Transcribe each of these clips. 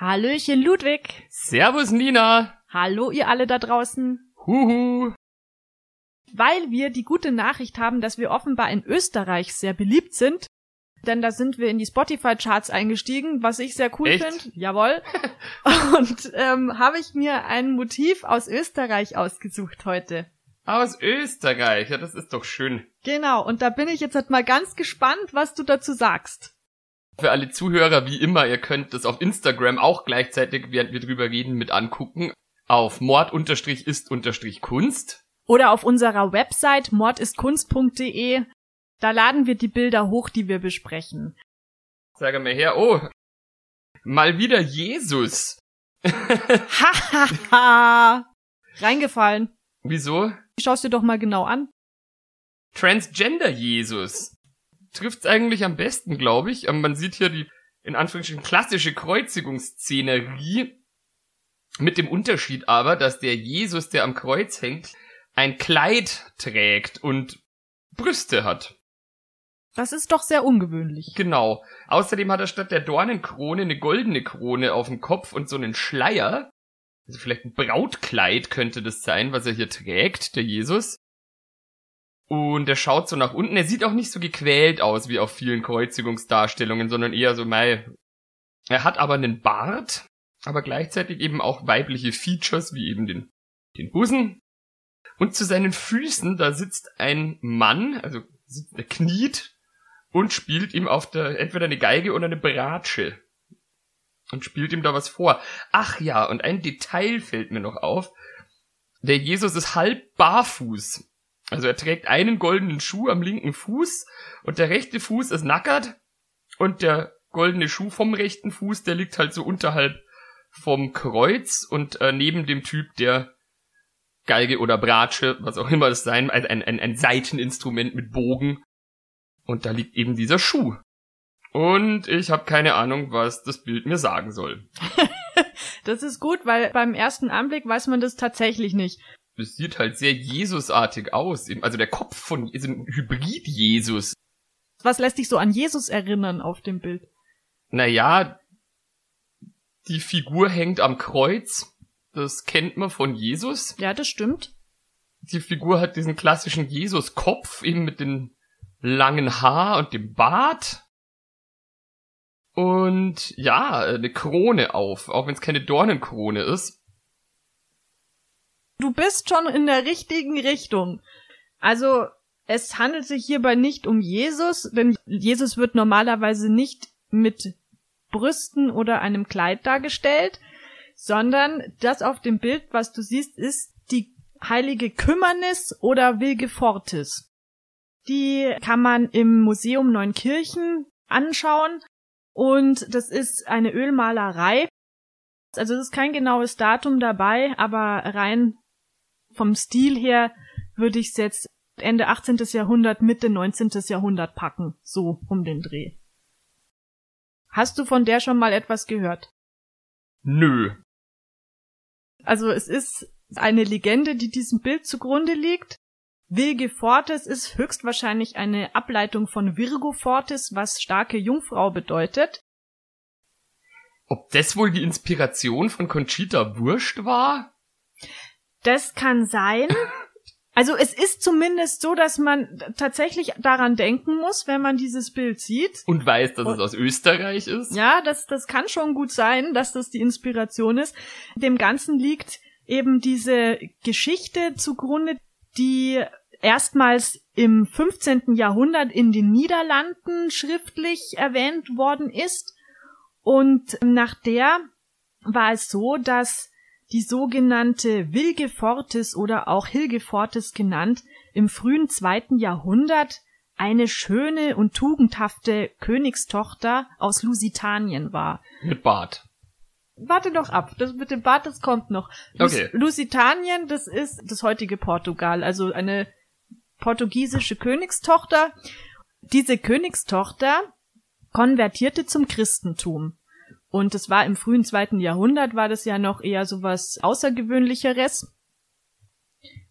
Hallöchen Ludwig. Servus Nina. Hallo ihr alle da draußen. Huhu. Weil wir die gute Nachricht haben, dass wir offenbar in Österreich sehr beliebt sind, denn da sind wir in die Spotify-Charts eingestiegen, was ich sehr cool finde. Jawohl. Und ähm, habe ich mir ein Motiv aus Österreich ausgesucht heute. Aus Österreich, ja, das ist doch schön. Genau, und da bin ich jetzt halt mal ganz gespannt, was du dazu sagst. Für alle Zuhörer, wie immer, ihr könnt das auf Instagram auch gleichzeitig, während wir drüber reden, mit angucken. Auf mord-ist-kunst. Oder auf unserer Website mordistkunst.de. Da laden wir die Bilder hoch, die wir besprechen. Sag mal her, oh, mal wieder Jesus. Hahaha. Reingefallen. Wieso? Schaust dir doch mal genau an. Transgender Jesus. Trifft's eigentlich am besten, glaube ich. Man sieht hier die, in Anführungsstrichen, klassische Kreuzigungsszenerie. Mit dem Unterschied aber, dass der Jesus, der am Kreuz hängt, ein Kleid trägt und Brüste hat. Das ist doch sehr ungewöhnlich. Genau. Außerdem hat er statt der Dornenkrone eine goldene Krone auf dem Kopf und so einen Schleier. Also vielleicht ein Brautkleid könnte das sein, was er hier trägt, der Jesus. Und er schaut so nach unten. Er sieht auch nicht so gequält aus wie auf vielen Kreuzigungsdarstellungen, sondern eher so, mei. Er hat aber einen Bart, aber gleichzeitig eben auch weibliche Features, wie eben den, den Busen. Und zu seinen Füßen, da sitzt ein Mann, also er kniet und spielt ihm auf der, entweder eine Geige oder eine Bratsche. Und spielt ihm da was vor. Ach ja, und ein Detail fällt mir noch auf. Der Jesus ist halb barfuß. Also er trägt einen goldenen Schuh am linken Fuß und der rechte Fuß ist nackert und der goldene Schuh vom rechten Fuß, der liegt halt so unterhalb vom Kreuz und äh, neben dem Typ, der Geige oder Bratsche, was auch immer es sein, ein, ein, ein Seiteninstrument mit Bogen. Und da liegt eben dieser Schuh. Und ich habe keine Ahnung, was das Bild mir sagen soll. das ist gut, weil beim ersten Anblick weiß man das tatsächlich nicht. Es sieht halt sehr Jesusartig aus. Also der Kopf von ist ein Hybrid-Jesus. Was lässt dich so an Jesus erinnern auf dem Bild? Naja, die Figur hängt am Kreuz. Das kennt man von Jesus. Ja, das stimmt. Die Figur hat diesen klassischen Jesus-Kopf, eben mit dem langen Haar und dem Bart. Und ja, eine Krone auf, auch wenn es keine Dornenkrone ist. Du bist schon in der richtigen Richtung. Also, es handelt sich hierbei nicht um Jesus, denn Jesus wird normalerweise nicht mit Brüsten oder einem Kleid dargestellt, sondern das auf dem Bild, was du siehst, ist die heilige Kümmernis oder Wilgefortis. Die kann man im Museum Neunkirchen anschauen und das ist eine Ölmalerei. Also es ist kein genaues Datum dabei, aber rein vom Stil her würde ich es jetzt Ende 18. Jahrhundert, Mitte 19. Jahrhundert packen, so um den Dreh. Hast du von der schon mal etwas gehört? Nö. Also es ist eine Legende, die diesem Bild zugrunde liegt. Vilge Fortis ist höchstwahrscheinlich eine Ableitung von Virgo Fortis, was starke Jungfrau bedeutet. Ob das wohl die Inspiration von Conchita Wurst war? Das kann sein. Also es ist zumindest so, dass man tatsächlich daran denken muss, wenn man dieses Bild sieht. Und weiß, dass Und, es aus Österreich ist. Ja, das, das kann schon gut sein, dass das die Inspiration ist. Dem Ganzen liegt eben diese Geschichte zugrunde, die erstmals im 15. Jahrhundert in den Niederlanden schriftlich erwähnt worden ist. Und nach der war es so, dass die sogenannte Wilgefortis oder auch Hilgefortis genannt im frühen zweiten Jahrhundert eine schöne und tugendhafte Königstochter aus Lusitanien war. Mit Bart. warte noch ab. Das mit dem Bart, das kommt noch. Lus Okay. Lusitanien, das ist das heutige Portugal, also eine portugiesische Königstochter. Diese Königstochter konvertierte zum Christentum. Und es war im frühen zweiten Jahrhundert, war das ja noch eher so was Außergewöhnlicheres.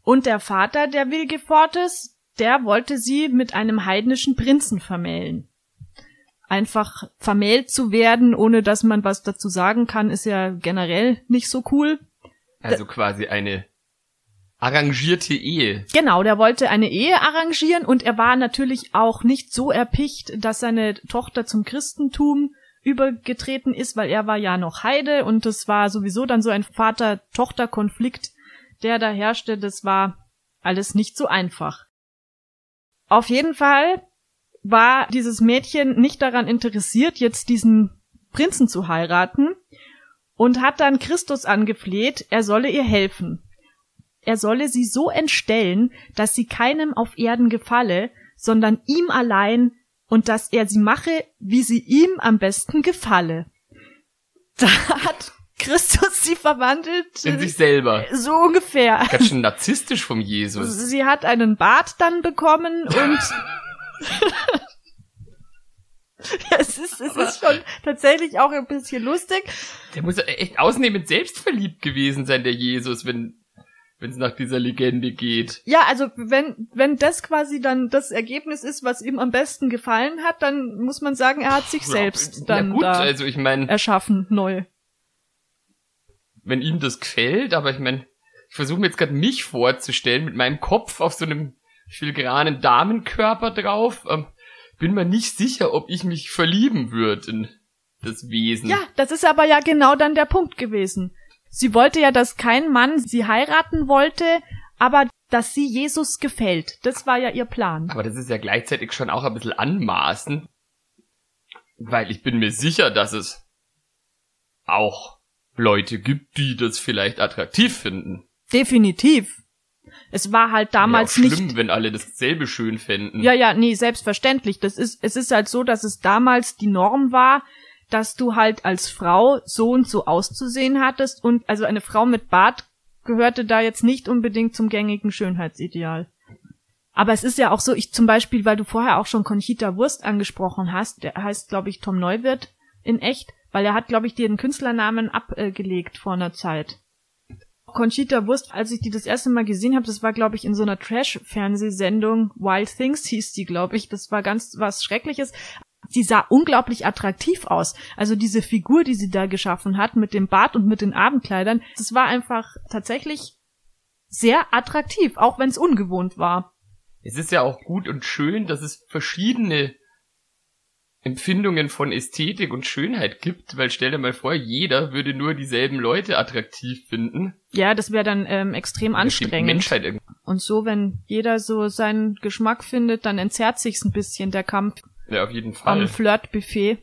Und der Vater der Wilgefortes, der wollte sie mit einem heidnischen Prinzen vermählen. Einfach vermählt zu werden, ohne dass man was dazu sagen kann, ist ja generell nicht so cool. Also quasi eine arrangierte Ehe. Genau, der wollte eine Ehe arrangieren und er war natürlich auch nicht so erpicht, dass seine Tochter zum Christentum übergetreten ist, weil er war ja noch Heide und das war sowieso dann so ein Vater-Tochter-Konflikt, der da herrschte. Das war alles nicht so einfach. Auf jeden Fall war dieses Mädchen nicht daran interessiert, jetzt diesen Prinzen zu heiraten und hat dann Christus angefleht, er solle ihr helfen. Er solle sie so entstellen, dass sie keinem auf Erden gefalle, sondern ihm allein und dass er sie mache, wie sie ihm am besten gefalle. Da hat Christus sie verwandelt. In sich selber. so ungefähr. Ganz schön narzisstisch vom Jesus. Sie hat einen Bart dann bekommen und es ist, es ist schon tatsächlich auch ein bisschen lustig. Der muss ja echt ausnehmend selbstverliebt gewesen sein, der Jesus, wenn wenn es nach dieser Legende geht. Ja, also wenn, wenn das quasi dann das Ergebnis ist, was ihm am besten gefallen hat, dann muss man sagen, er hat sich selbst ja, dann gut, da also ich meine, erschaffen, neu. wenn ihm das gefällt, aber ich meine, ich versuche mir jetzt gerade mich vorzustellen mit meinem Kopf auf so einem filigranen Damenkörper drauf. Ähm, bin mir nicht sicher, ob ich mich verlieben würde in das Wesen. Ja, das ist aber ja genau dann der Punkt gewesen. Sie wollte ja, dass kein Mann sie heiraten wollte, aber dass sie Jesus gefällt. Das war ja ihr Plan. Aber das ist ja gleichzeitig schon auch ein bisschen anmaßend, weil ich bin mir sicher, dass es auch Leute gibt, die das vielleicht attraktiv finden. Definitiv. Es war halt damals Wäre auch nicht. schlimm, wenn alle dasselbe schön fänden. Ja, ja, nee, selbstverständlich. Das ist, es ist halt so, dass es damals die Norm war, dass du halt als Frau so und so auszusehen hattest und also eine Frau mit Bart gehörte da jetzt nicht unbedingt zum gängigen Schönheitsideal. Aber es ist ja auch so, ich zum Beispiel, weil du vorher auch schon Conchita Wurst angesprochen hast, der heißt, glaube ich, Tom Neuwirth in echt, weil er hat, glaube ich, dir den Künstlernamen abgelegt vor einer Zeit. Conchita Wurst, als ich die das erste Mal gesehen habe, das war, glaube ich, in so einer Trash-Fernsehsendung, Wild Things hieß die, glaube ich. Das war ganz was Schreckliches. Sie sah unglaublich attraktiv aus. Also diese Figur, die sie da geschaffen hat, mit dem Bart und mit den Abendkleidern, das war einfach tatsächlich sehr attraktiv, auch wenn es ungewohnt war. Es ist ja auch gut und schön, dass es verschiedene Empfindungen von Ästhetik und Schönheit gibt, weil stell dir mal vor, jeder würde nur dieselben Leute attraktiv finden. Ja, das wäre dann ähm, extrem Das anstrengend. Menschheit irgendwie. Und so, wenn jeder so seinen Geschmack findet, dann entzerrt sich's ein bisschen der Kampf Ja, auf jeden am Fall. Flirtbuffet.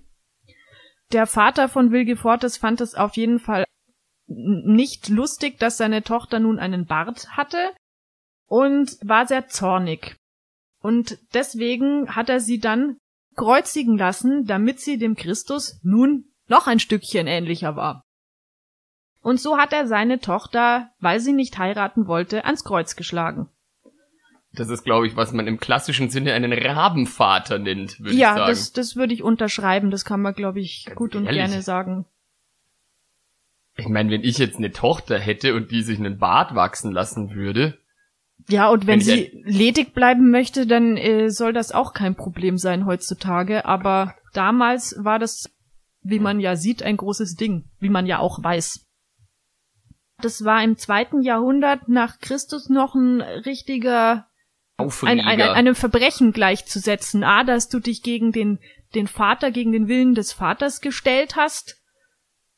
Der Vater von Wilgefortis fand es auf jeden Fall nicht lustig, dass seine Tochter nun einen Bart hatte und war sehr zornig. Und deswegen hat er sie dann kreuzigen lassen, damit sie dem Christus nun noch ein Stückchen ähnlicher war. Und so hat er seine Tochter, weil sie nicht heiraten wollte, ans Kreuz geschlagen. Das ist, glaube ich, was man im klassischen Sinne einen Rabenvater nennt, würde ich Ja, sagen. das, das würde ich unterschreiben. Das kann man, glaube ich, Ganz gut und ehrlich. gerne sagen. Ich meine, wenn ich jetzt eine Tochter hätte und die sich einen Bart wachsen lassen würde, Ja, und wenn, Wenn ich sie ledig bleiben möchte, dann äh, soll das auch kein Problem sein heutzutage. Aber damals war das, wie man ja sieht, ein großes Ding, wie man ja auch weiß. Das war im zweiten Jahrhundert nach Christus noch ein richtiger, ein, ein, einem Verbrechen gleichzusetzen. A, dass du dich gegen den, den Vater, gegen den Willen des Vaters gestellt hast.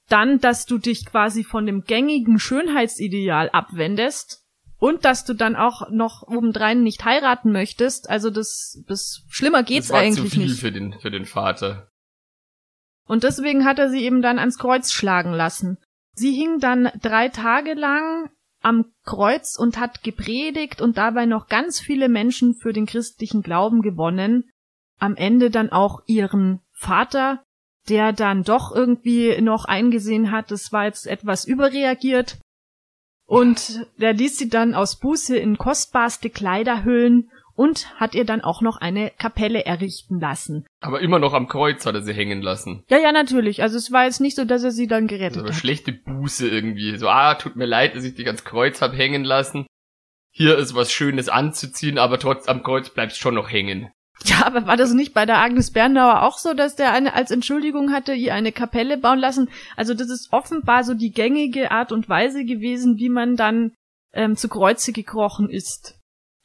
Dann, dass du dich quasi von dem gängigen Schönheitsideal abwendest. Und dass du dann auch noch obendrein nicht heiraten möchtest. Also das, das schlimmer geht's das war eigentlich zu viel nicht. für den, für den Vater. Und deswegen hat er sie eben dann ans Kreuz schlagen lassen. Sie hing dann drei Tage lang am Kreuz und hat gepredigt und dabei noch ganz viele Menschen für den christlichen Glauben gewonnen. Am Ende dann auch ihren Vater, der dann doch irgendwie noch eingesehen hat, das war jetzt etwas überreagiert. Und der ließ sie dann aus Buße in kostbarste Kleider hüllen und hat ihr dann auch noch eine Kapelle errichten lassen. Aber immer noch am Kreuz hat er sie hängen lassen. Ja, ja, natürlich. Also es war jetzt nicht so, dass er sie dann gerettet aber hat. schlechte Buße irgendwie. So, ah, tut mir leid, dass ich dich ans Kreuz hab hängen lassen. Hier ist was Schönes anzuziehen, aber trotz am Kreuz bleibst schon noch hängen. Ja, aber war das nicht bei der Agnes Bernauer auch so, dass der eine als Entschuldigung hatte, ihr eine Kapelle bauen lassen? Also das ist offenbar so die gängige Art und Weise gewesen, wie man dann ähm, zu Kreuze gekrochen ist.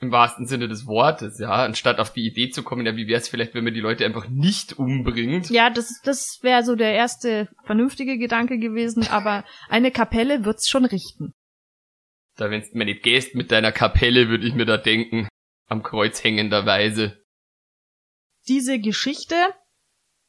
Im wahrsten Sinne des Wortes, ja. Anstatt auf die Idee zu kommen, ja, wie wär's vielleicht, wenn man die Leute einfach nicht umbringt? Ja, das, das wäre so der erste vernünftige Gedanke gewesen, aber eine Kapelle wird's schon richten. Da, wenn's mir nicht gehst mit deiner Kapelle, würde ich mir da denken. Am Kreuz hängenderweise. diese Geschichte,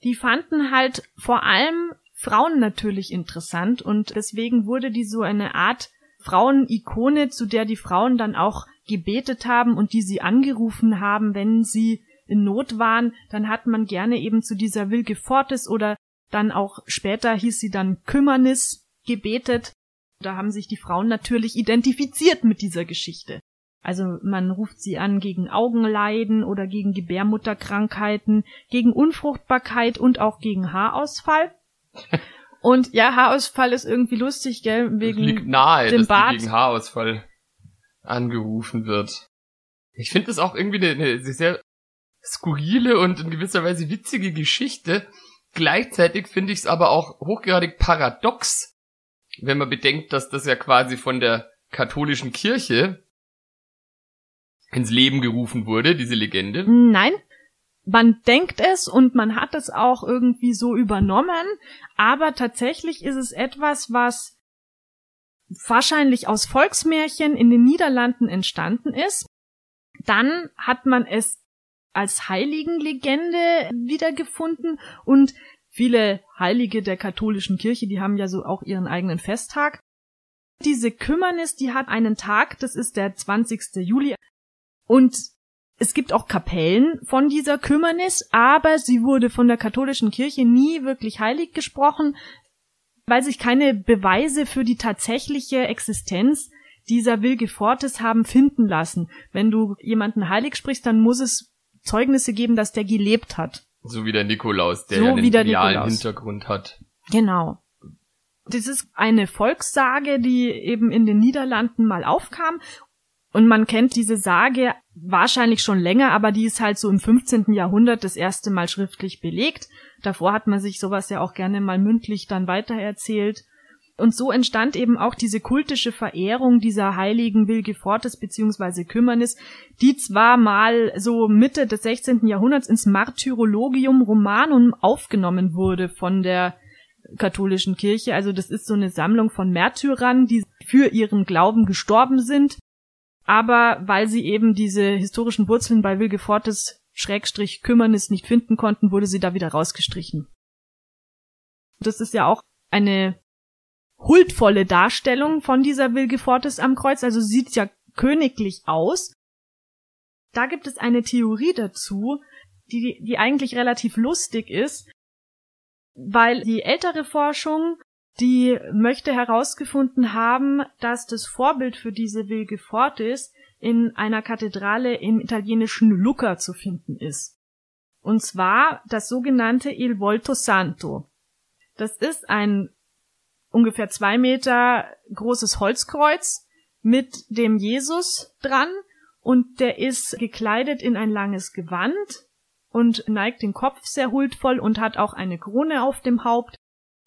die fanden halt vor allem Frauen natürlich interessant und deswegen wurde die so eine Art Frauenikone, zu der die Frauen dann auch gebetet haben und die sie angerufen haben, wenn sie in Not waren, dann hat man gerne eben zu dieser Wilge Fortis oder dann auch später hieß sie dann Kümmernis gebetet. Da haben sich die Frauen natürlich identifiziert mit dieser Geschichte. Also man ruft sie an gegen Augenleiden oder gegen Gebärmutterkrankheiten, gegen Unfruchtbarkeit und auch gegen Haarausfall. Und ja, Haarausfall ist irgendwie lustig, gell? Wegen liegt nahe, dem Bart. gegen Haarausfall angerufen wird. Ich finde das auch irgendwie eine, eine sehr skurrile und in gewisser Weise witzige Geschichte. Gleichzeitig finde ich es aber auch hochgradig paradox, wenn man bedenkt, dass das ja quasi von der katholischen Kirche ins Leben gerufen wurde, diese Legende. Nein, man denkt es und man hat es auch irgendwie so übernommen, aber tatsächlich ist es etwas, was wahrscheinlich aus Volksmärchen in den Niederlanden entstanden ist. Dann hat man es als Heiligenlegende wiedergefunden und viele Heilige der katholischen Kirche, die haben ja so auch ihren eigenen Festtag. Diese Kümmernis, die hat einen Tag, das ist der 20. Juli. Und es gibt auch Kapellen von dieser Kümmernis, aber sie wurde von der katholischen Kirche nie wirklich heilig gesprochen, weil sich keine Beweise für die tatsächliche Existenz dieser Wilge Fortis haben finden lassen. Wenn du jemanden heilig sprichst, dann muss es Zeugnisse geben, dass der gelebt hat. So wie der Nikolaus, der So ja einen realen. Hintergrund hat. Genau. Das ist eine Volkssage, die eben in den Niederlanden mal aufkam. Und man kennt diese Sage wahrscheinlich schon länger, aber die ist halt so im 15. Jahrhundert das erste Mal schriftlich belegt. Davor hat man sich sowas ja auch gerne mal mündlich dann weitererzählt. Und so entstand eben auch diese kultische Verehrung dieser heiligen Wilgefortis bzw. Kümmernis, die zwar mal so Mitte des 16. Jahrhunderts ins Martyrologium Romanum aufgenommen wurde von der katholischen Kirche. Also das ist so eine Sammlung von Märtyrern, die für ihren Glauben gestorben sind. Aber weil sie eben diese historischen Wurzeln bei Wilgefortis Schrägstrich Kümmernis nicht finden konnten, wurde sie da wieder rausgestrichen. Das ist ja auch eine huldvolle Darstellung von dieser Wilgefortis am Kreuz, also sieht ja königlich aus. Da gibt es eine Theorie dazu, die, die eigentlich relativ lustig ist, weil die ältere Forschung, die möchte herausgefunden haben, dass das Vorbild für diese Wilgefortis in einer Kathedrale im italienischen Lucca zu finden ist. Und zwar das sogenannte Il Volto Santo. Das ist ein ungefähr zwei Meter großes Holzkreuz mit dem Jesus dran und der ist gekleidet in ein langes Gewand und neigt den Kopf sehr huldvoll und hat auch eine Krone auf dem Haupt.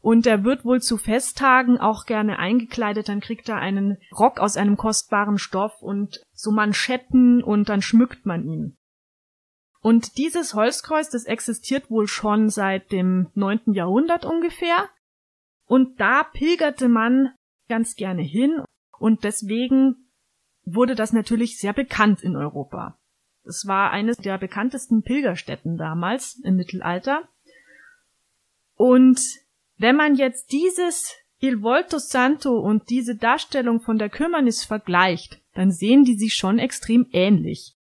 Und er wird wohl zu Festtagen auch gerne eingekleidet, dann kriegt er einen Rock aus einem kostbaren Stoff und so Manschetten und dann schmückt man ihn. Und dieses Holzkreuz, das existiert wohl schon seit dem neunten Jahrhundert ungefähr. Und da pilgerte man ganz gerne hin und deswegen wurde das natürlich sehr bekannt in Europa. Es war eines der bekanntesten Pilgerstätten damals im Mittelalter. Und wenn man jetzt dieses Il Volto Santo und diese Darstellung von der Kümmernis vergleicht, dann sehen die sich schon extrem ähnlich.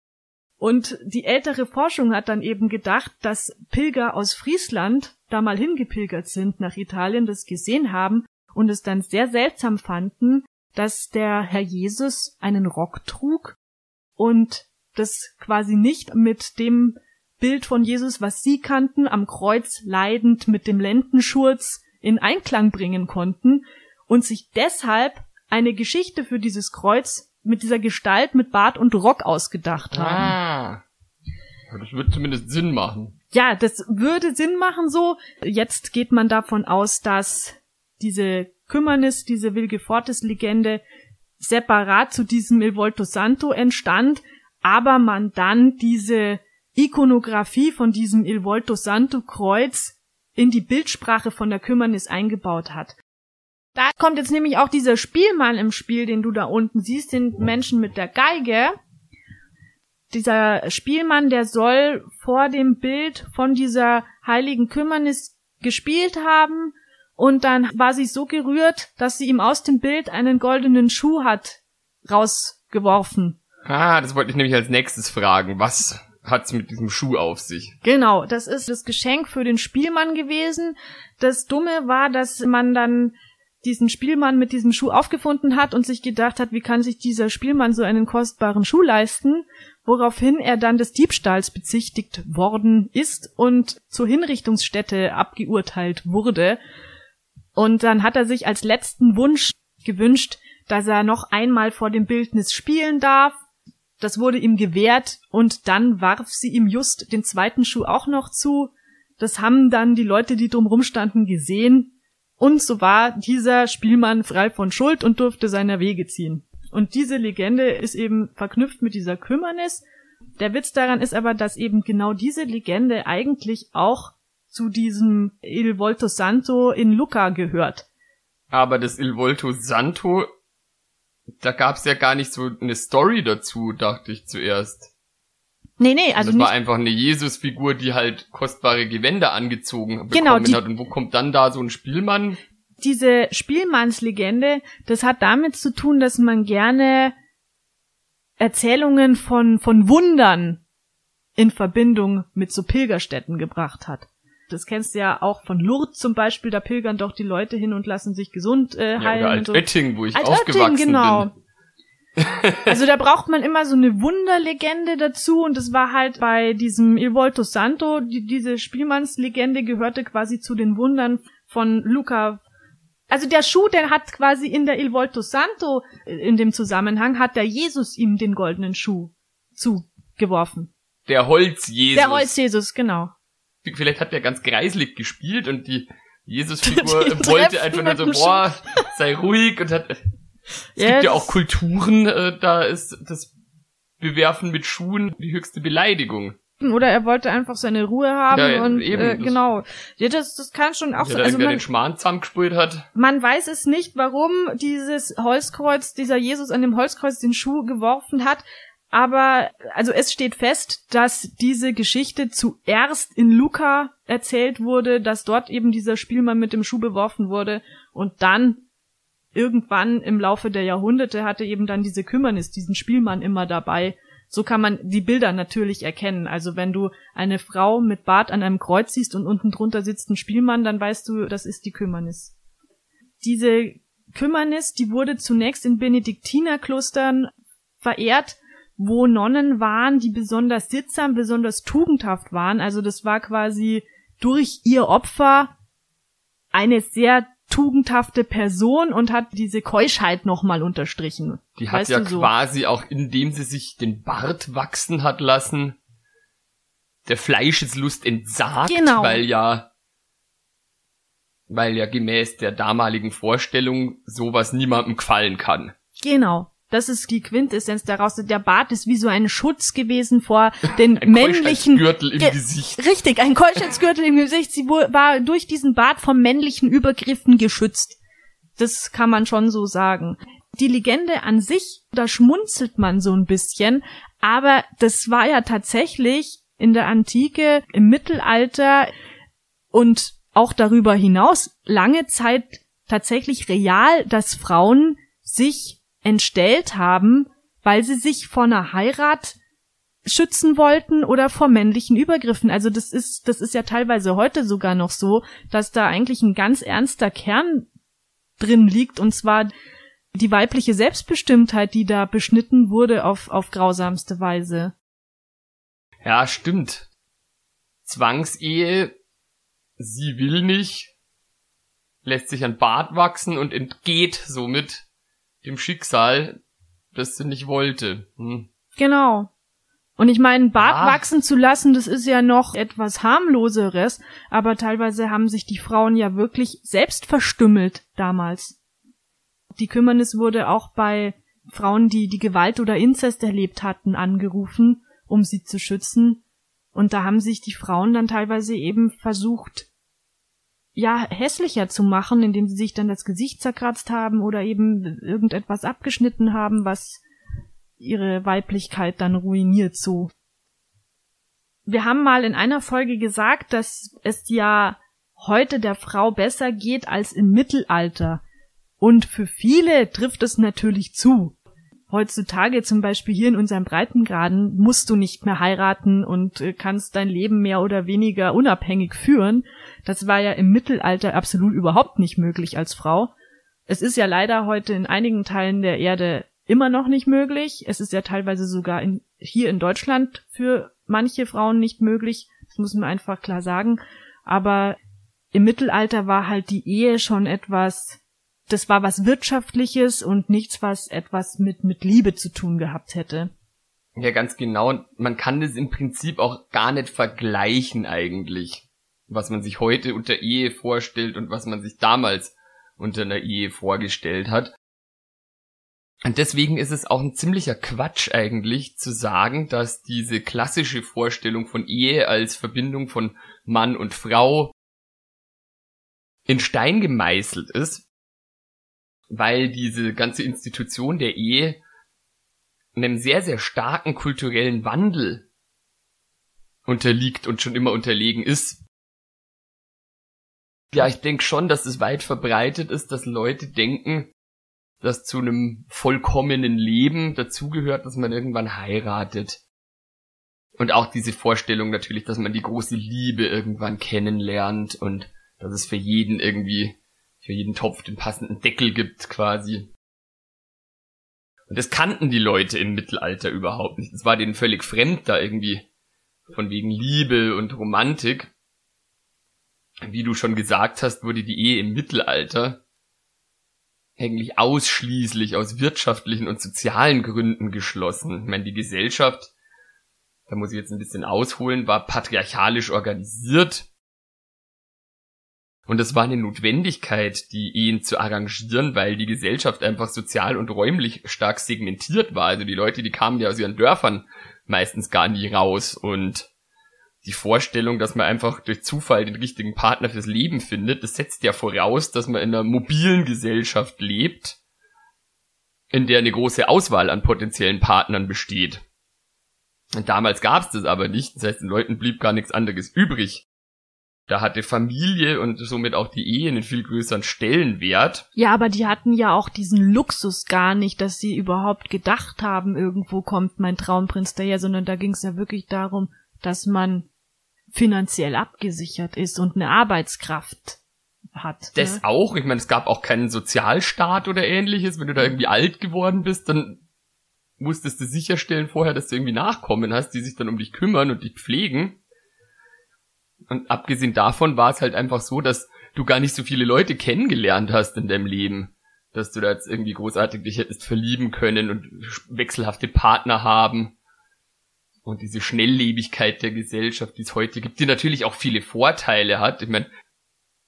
Und die ältere Forschung hat dann eben gedacht, dass Pilger aus Friesland da mal hingepilgert sind nach Italien, das gesehen haben und es dann sehr seltsam fanden, dass der Herr Jesus einen Rock trug und das quasi nicht mit dem Bild von Jesus, was sie kannten, am Kreuz leidend mit dem Lendenschurz in Einklang bringen konnten und sich deshalb eine Geschichte für dieses Kreuz mit dieser Gestalt mit Bart und Rock ausgedacht haben. Ah. Das würde zumindest Sinn machen. Ja, das würde Sinn machen so. Jetzt geht man davon aus, dass diese Kümmernis, diese Wilgefortes-Legende separat zu diesem Il Volto Santo entstand, aber man dann diese Ikonografie von diesem Il Volto Santo Kreuz in die Bildsprache von der Kümmernis eingebaut hat. Da kommt jetzt nämlich auch dieser Spielmann im Spiel, den du da unten siehst, den Menschen mit der Geige. Dieser Spielmann, der soll vor dem Bild von dieser heiligen Kümmernis gespielt haben und dann war sie so gerührt, dass sie ihm aus dem Bild einen goldenen Schuh hat rausgeworfen. Ah, das wollte ich nämlich als nächstes fragen. Was hat's mit diesem Schuh auf sich? Genau, das ist das Geschenk für den Spielmann gewesen. Das Dumme war, dass man dann diesen Spielmann mit diesem Schuh aufgefunden hat und sich gedacht hat, wie kann sich dieser Spielmann so einen kostbaren Schuh leisten, woraufhin er dann des Diebstahls bezichtigt worden ist und zur Hinrichtungsstätte abgeurteilt wurde. Und dann hat er sich als letzten Wunsch gewünscht, dass er noch einmal vor dem Bildnis spielen darf. Das wurde ihm gewährt und dann warf sie ihm just den zweiten Schuh auch noch zu. Das haben dann die Leute, die drumrum standen, gesehen und so war dieser Spielmann frei von Schuld und durfte seiner Wege ziehen. Und diese Legende ist eben verknüpft mit dieser Kümmernis. Der Witz daran ist aber, dass eben genau diese Legende eigentlich auch zu diesem Il Volto Santo in Lucca gehört. Aber das Il Volto Santo, da gab's ja gar nicht so eine Story dazu, dachte ich zuerst. Nee, nee, also das nicht. war einfach eine Jesusfigur, die halt kostbare Gewänder angezogen bekommen Genau, die- hat. Und wo kommt dann da so ein Spielmann? diese Spielmannslegende, das hat damit zu tun, dass man gerne Erzählungen von, von Wundern in Verbindung mit so Pilgerstätten gebracht hat. Das kennst du ja auch von Lourdes zum Beispiel, da pilgern doch die Leute hin und lassen sich gesund äh, Ja, heilen. oder und so. Altötting, wo ich Altötting, aufgewachsen genau. bin. Also da braucht man immer so eine Wunderlegende dazu und das war halt bei diesem Il Volto Santo, die, diese Spielmannslegende gehörte quasi zu den Wundern von Luca. Also der Schuh, der hat quasi in der Il Volto Santo, äh, in dem Zusammenhang, hat der Jesus ihm den goldenen Schuh zugeworfen. Der Holz-Jesus. Der Holz Jesus, genau. Vielleicht hat der ganz greislig gespielt und die Jesus-Figur wollte einfach nur so, boah, sei ruhig und hat, es Ja, gibt ja auch Kulturen, äh, da ist das Bewerfen mit Schuhen die höchste Beleidigung. Oder er wollte einfach seine Ruhe haben Ja, und eben, äh, genau. Ja, das, das kann schon auch Ja, so. Also man, den Schmarrn zusammengespult hat. Man weiß es nicht, warum dieses Holzkreuz, dieser Jesus an dem Holzkreuz den Schuh geworfen hat, aber also es steht fest, dass diese Geschichte zuerst in Luca erzählt wurde, dass dort eben dieser Spielmann mit dem Schuh beworfen wurde und dann irgendwann im Laufe der Jahrhunderte hatte eben dann diese Kümmernis diesen Spielmann immer dabei. So kann man die Bilder natürlich erkennen. Also wenn du eine Frau mit Bart an einem Kreuz siehst und unten drunter sitzt ein Spielmann, dann weißt du, das ist die Kümmernis. Diese Kümmernis, die wurde zunächst in Benediktinerklostern verehrt, wo Nonnen waren, die besonders sittsam, besonders tugendhaft waren. Also das war quasi durch ihr Opfer eine sehr tugendhafte Person und hat diese Keuschheit nochmal unterstrichen. Die hat Weißt ja so? quasi auch, indem sie sich den Bart wachsen hat lassen, der Fleischeslust entsagt, Genau. weil ja, weil ja gemäß der damaligen Vorstellung sowas niemandem gefallen kann. Genau. Das ist die Quintessenz daraus. Der Bart ist wie so ein Schutz gewesen vor den Ein männlichen Gürtel im Ge- Gesicht. Richtig, ein Keuschheitsgürtel im Gesicht. Sie war durch diesen Bart vom männlichen Übergriffen geschützt. Das kann man schon so sagen. Die Legende an sich, da schmunzelt man so ein bisschen, aber das war ja tatsächlich in der Antike, im Mittelalter und auch darüber hinaus lange Zeit tatsächlich real, dass Frauen sich entstellt haben, weil sie sich vor einer Heirat schützen wollten oder vor männlichen Übergriffen. Also das ist, das ist ja teilweise heute sogar noch so, dass da eigentlich ein ganz ernster Kern drin liegt und zwar die weibliche Selbstbestimmtheit, die da beschnitten wurde auf, auf grausamste Weise. Ja, stimmt. Zwangsehe, sie will nicht, lässt sich ein Bart wachsen und entgeht somit dem Schicksal, das sie nicht wollte. Hm. Genau. Und ich meine, Bart ja. wachsen zu lassen, das ist ja noch etwas harmloseres, aber teilweise haben sich die Frauen ja wirklich selbst verstümmelt damals. Die Kümmernis wurde auch bei Frauen, die die Gewalt oder Inzest erlebt hatten, angerufen, um sie zu schützen. Und da haben sich die Frauen dann teilweise eben versucht, ja, hässlicher zu machen, indem sie sich dann das Gesicht zerkratzt haben oder eben irgendetwas abgeschnitten haben, was ihre Weiblichkeit dann ruiniert so. Wir haben mal in einer Folge gesagt, dass es ja heute der Frau besser geht als im Mittelalter. Und für viele trifft es natürlich zu. Heutzutage zum Beispiel hier in unserem Breitengraden musst du nicht mehr heiraten und äh, kannst dein Leben mehr oder weniger unabhängig führen. Das war ja im Mittelalter absolut überhaupt nicht möglich als Frau. Es ist ja leider heute in einigen Teilen der Erde immer noch nicht möglich. Es ist ja teilweise sogar in, hier in Deutschland für manche Frauen nicht möglich. Das muss man einfach klar sagen. Aber im Mittelalter war halt die Ehe schon etwas, das war was Wirtschaftliches und nichts, was etwas mit, mit Liebe zu tun gehabt hätte. Ja, ganz genau. Man kann das im Prinzip auch gar nicht vergleichen eigentlich. Was man sich heute unter Ehe vorstellt und was man sich damals unter einer Ehe vorgestellt hat. Und deswegen ist es auch ein ziemlicher Quatsch eigentlich zu sagen, dass diese klassische Vorstellung von Ehe als Verbindung von Mann und Frau in Stein gemeißelt ist, weil diese ganze Institution der Ehe einem sehr, sehr starken kulturellen Wandel unterliegt und schon immer unterlegen ist. Ja, ich denke schon, dass es weit verbreitet ist, dass Leute denken, dass zu einem vollkommenen Leben dazugehört, dass man irgendwann heiratet. Und auch diese Vorstellung natürlich, dass man die große Liebe irgendwann kennenlernt und dass es für jeden irgendwie, für jeden Topf den passenden Deckel gibt quasi. Und das kannten die Leute im Mittelalter überhaupt nicht. Es war denen völlig fremd da irgendwie von wegen Liebe und Romantik. Wie du schon gesagt hast, wurde die Ehe im Mittelalter eigentlich ausschließlich aus wirtschaftlichen und sozialen Gründen geschlossen. Ich meine, die Gesellschaft, da muss ich jetzt ein bisschen ausholen, war patriarchalisch organisiert. Und es war eine Notwendigkeit, die Ehen zu arrangieren, weil die Gesellschaft einfach sozial und räumlich stark segmentiert war. Also die Leute, die kamen ja aus ihren Dörfern meistens gar nie raus und die Vorstellung, dass man einfach durch Zufall den richtigen Partner fürs Leben findet, das setzt ja voraus, dass man in einer mobilen Gesellschaft lebt, in der eine große Auswahl an potenziellen Partnern besteht. Und damals gab es das aber nicht, das heißt, den Leuten blieb gar nichts anderes übrig. Da hatte Familie und somit auch die Ehe einen viel größeren Stellenwert. Ja, aber die hatten ja auch diesen Luxus gar nicht, dass sie überhaupt gedacht haben, irgendwo kommt mein Traumprinz daher, sondern da ging es ja wirklich darum, dass man finanziell abgesichert ist und eine Arbeitskraft hat. Das ne? auch. Ich meine, es gab auch keinen Sozialstaat oder ähnliches. Wenn du da irgendwie alt geworden bist, dann musstest du sicherstellen vorher, dass du irgendwie Nachkommen hast, die sich dann um dich kümmern und dich pflegen. Und abgesehen davon war es halt einfach so, dass du gar nicht so viele Leute kennengelernt hast in deinem Leben. Dass du da jetzt irgendwie großartig dich hättest verlieben können und wechselhafte Partner haben und diese Schnelllebigkeit der Gesellschaft, die es heute gibt, die natürlich auch viele Vorteile hat. Ich meine,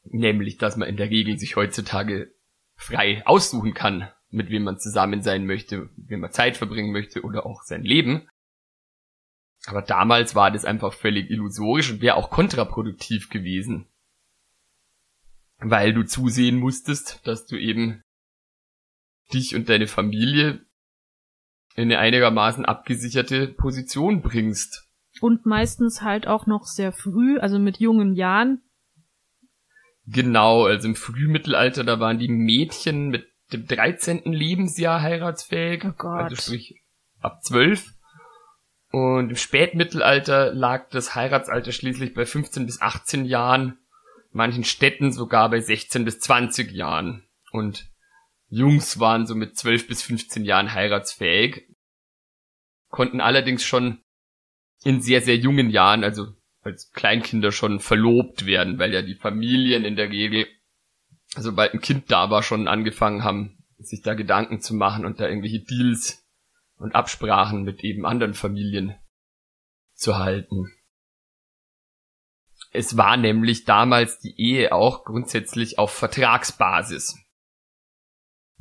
nämlich, dass man in der Regel sich heutzutage frei aussuchen kann, mit wem man zusammen sein möchte, wem man Zeit verbringen möchte oder auch sein Leben. Aber damals war das einfach völlig illusorisch und wäre auch kontraproduktiv gewesen. Weil du zusehen musstest, dass du eben dich und deine Familie in eine einigermaßen abgesicherte Position bringst. Und meistens halt auch noch sehr früh, also mit jungen Jahren. Genau, also im Frühmittelalter, da waren die Mädchen mit dem 13. Lebensjahr heiratsfähig. Oh Gott. Also sprich ab 12. Und im Spätmittelalter lag das Heiratsalter schließlich bei 15 bis 18 Jahren, manchen Städten sogar bei 16 bis 20 Jahren. Und Jungs waren so mit 12 bis 15 Jahren heiratsfähig, konnten allerdings schon in sehr, sehr jungen Jahren, also als Kleinkinder schon verlobt werden, weil ja die Familien in der Regel, sobald ein Kind da war, schon angefangen haben, sich da Gedanken zu machen und da irgendwelche Deals und Absprachen mit eben anderen Familien zu halten. Es war nämlich damals die Ehe auch grundsätzlich auf Vertragsbasis.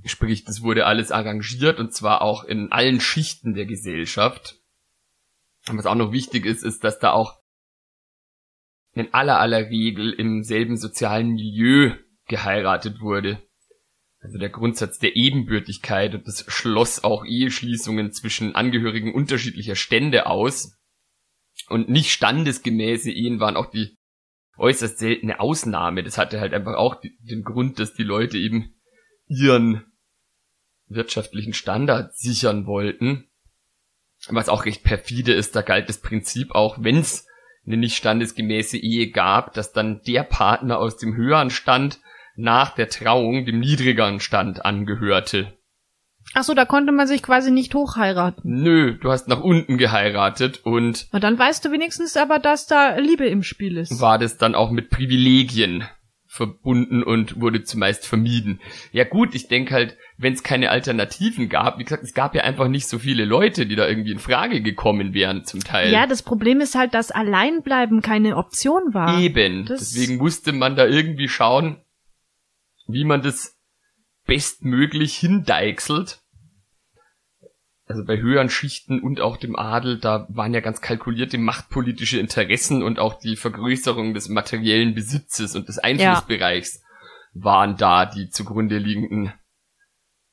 Sprich, das wurde alles arrangiert und zwar auch in allen Schichten der Gesellschaft. Und was auch noch wichtig ist, ist, dass da auch in aller aller Regel im selben sozialen Milieu geheiratet wurde. Also der Grundsatz der Ebenbürtigkeit und das schloss auch Eheschließungen zwischen Angehörigen unterschiedlicher Stände aus. Und nicht standesgemäße Ehen waren auch die äußerst seltene Ausnahme. Das hatte halt einfach auch den Grund, dass die Leute eben ihren wirtschaftlichen Standard sichern wollten. Was auch recht perfide ist, da galt das Prinzip auch, wenn es eine nicht standesgemäße Ehe gab, dass dann der Partner aus dem höheren Stand nach der Trauung dem niedrigeren Stand angehörte. Ach so, da konnte man sich quasi nicht hochheiraten. Nö, du hast nach unten geheiratet und. Na dann weißt du wenigstens aber, dass da Liebe im Spiel ist. War das dann auch mit Privilegien verbunden und wurde zumeist vermieden. Ja gut, ich denke halt, wenn es keine Alternativen gab, wie gesagt, es gab ja einfach nicht so viele Leute, die da irgendwie in Frage gekommen wären zum Teil. Ja, das Problem ist halt, dass Alleinbleiben keine Option war. Eben. Das Deswegen musste man da irgendwie schauen, wie man das bestmöglich hindeichselt. Also bei höheren Schichten und auch dem Adel, da waren ja ganz kalkulierte machtpolitische Interessen und auch die Vergrößerung des materiellen Besitzes und des Einflussbereichs ja. waren da die zugrunde liegenden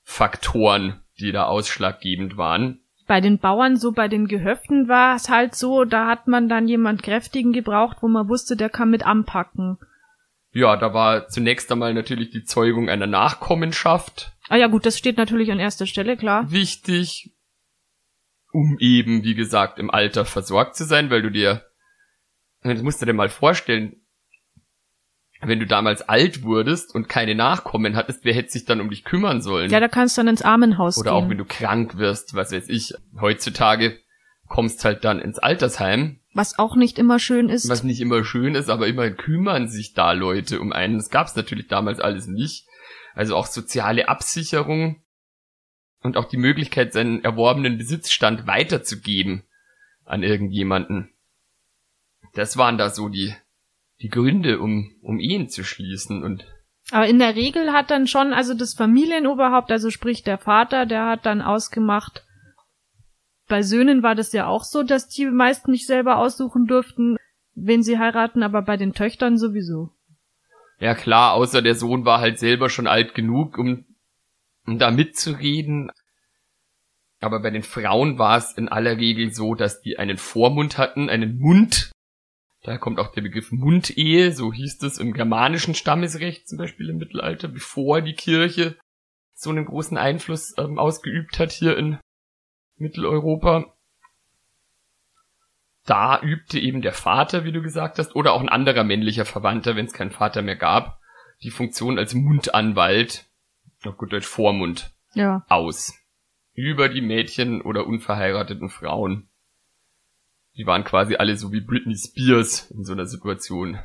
Faktoren, die da ausschlaggebend waren. Bei den Bauern, so bei den Gehöften war es halt so, da hat man dann jemand Kräftigen gebraucht, wo man wusste, der kann mit anpacken. Ja, da war zunächst einmal natürlich die Zeugung einer Nachkommenschaft. Ah ja, gut, das steht natürlich an erster Stelle, klar. Wichtig, um eben, wie gesagt, im Alter versorgt zu sein, weil du dir, das musst du dir mal vorstellen, wenn du damals alt wurdest und keine Nachkommen hattest, wer hätte sich dann um dich kümmern sollen? Ja, da kannst du dann ins Armenhaus Oder gehen. auch wenn du krank wirst, was weiß ich. Heutzutage kommst halt dann ins Altersheim was auch nicht immer schön ist. Was nicht immer schön ist, aber immerhin kümmern sich da Leute um einen. Das gab es natürlich damals alles nicht. Also auch soziale Absicherung und auch die Möglichkeit, seinen erworbenen Besitzstand weiterzugeben an irgendjemanden. Das waren da so die, die Gründe, um, um Ehen zu schließen und aber in der Regel hat dann schon, also das Familienoberhaupt, also sprich der Vater, der hat dann ausgemacht, bei Söhnen war das ja auch so, dass die meisten nicht selber aussuchen durften, wen sie heiraten, aber bei den Töchtern sowieso. Ja klar, außer der Sohn war halt selber schon alt genug, um, um da mitzureden. Aber bei den Frauen war es in aller Regel so, dass die einen Vormund hatten, einen Mund. Daher kommt auch der Begriff Mundehe, so hieß es im germanischen Stammesrecht zum Beispiel im Mittelalter, bevor die Kirche so einen großen Einfluss ähm, ausgeübt hat hier in Mitteleuropa. Da übte eben der Vater, wie du gesagt hast, oder auch ein anderer männlicher Verwandter, wenn es keinen Vater mehr gab, die Funktion als Mundanwalt, auf gut Deutsch Vormund, ja. aus. Über die Mädchen oder unverheirateten Frauen. Die waren quasi alle so wie Britney Spears in so einer Situation.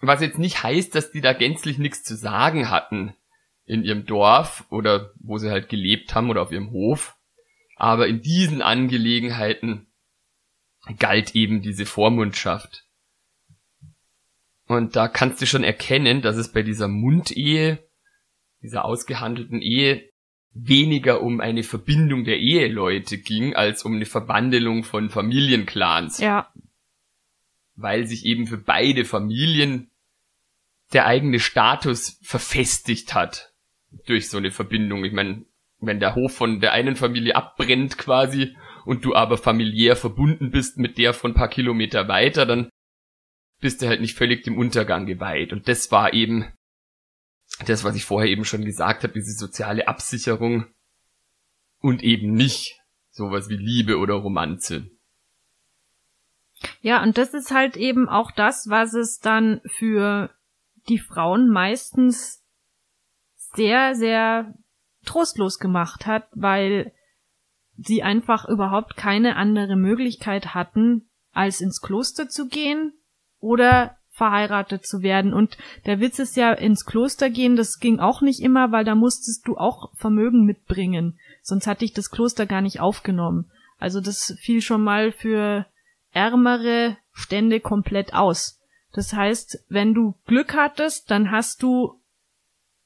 Was jetzt nicht heißt, dass die da gänzlich nichts zu sagen hatten in ihrem Dorf oder wo sie halt gelebt haben oder auf ihrem Hof. Aber in diesen Angelegenheiten galt eben diese Vormundschaft. Und da kannst du schon erkennen, dass es bei dieser Mundehe, dieser ausgehandelten Ehe, weniger um eine Verbindung der Eheleute ging, als um eine Verbandelung von Familienclans. Ja. Weil sich eben für beide Familien der eigene Status verfestigt hat durch so eine Verbindung. Ich meine, wenn der Hof von der einen Familie abbrennt quasi und du aber familiär verbunden bist mit der von paar Kilometer weiter, dann bist du halt nicht völlig dem Untergang geweiht. Und das war eben das, was ich vorher eben schon gesagt habe, diese soziale Absicherung und eben nicht sowas wie Liebe oder Romanze. Ja, und das ist halt eben auch das, was es dann für die Frauen meistens sehr, sehr trostlos gemacht hat, weil sie einfach überhaupt keine andere Möglichkeit hatten, als ins Kloster zu gehen oder verheiratet zu werden. Und der Witz ist ja, ins Kloster gehen, das ging auch nicht immer, weil da musstest du auch Vermögen mitbringen. Sonst hatte ich das Kloster gar nicht aufgenommen. Also das fiel schon mal für ärmere Stände komplett aus. Das heißt, wenn du Glück hattest, dann hast du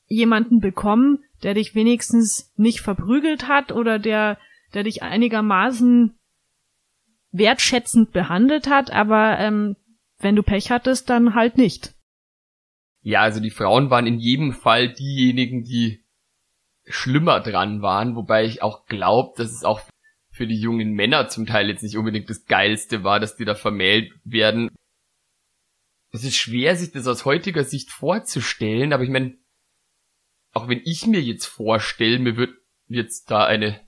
jemanden bekommen, der dich wenigstens nicht verprügelt hat oder der, der dich einigermaßen wertschätzend behandelt hat, aber ähm, wenn du Pech hattest, dann halt nicht. Ja, also die Frauen waren in jedem Fall diejenigen, die schlimmer dran waren, wobei ich auch glaube, dass es auch für die jungen Männer zum Teil jetzt nicht unbedingt das Geilste war, dass die da vermählt werden. Es ist schwer, sich das aus heutiger Sicht vorzustellen, aber ich meine, auch wenn ich mir jetzt vorstelle, mir wird jetzt da eine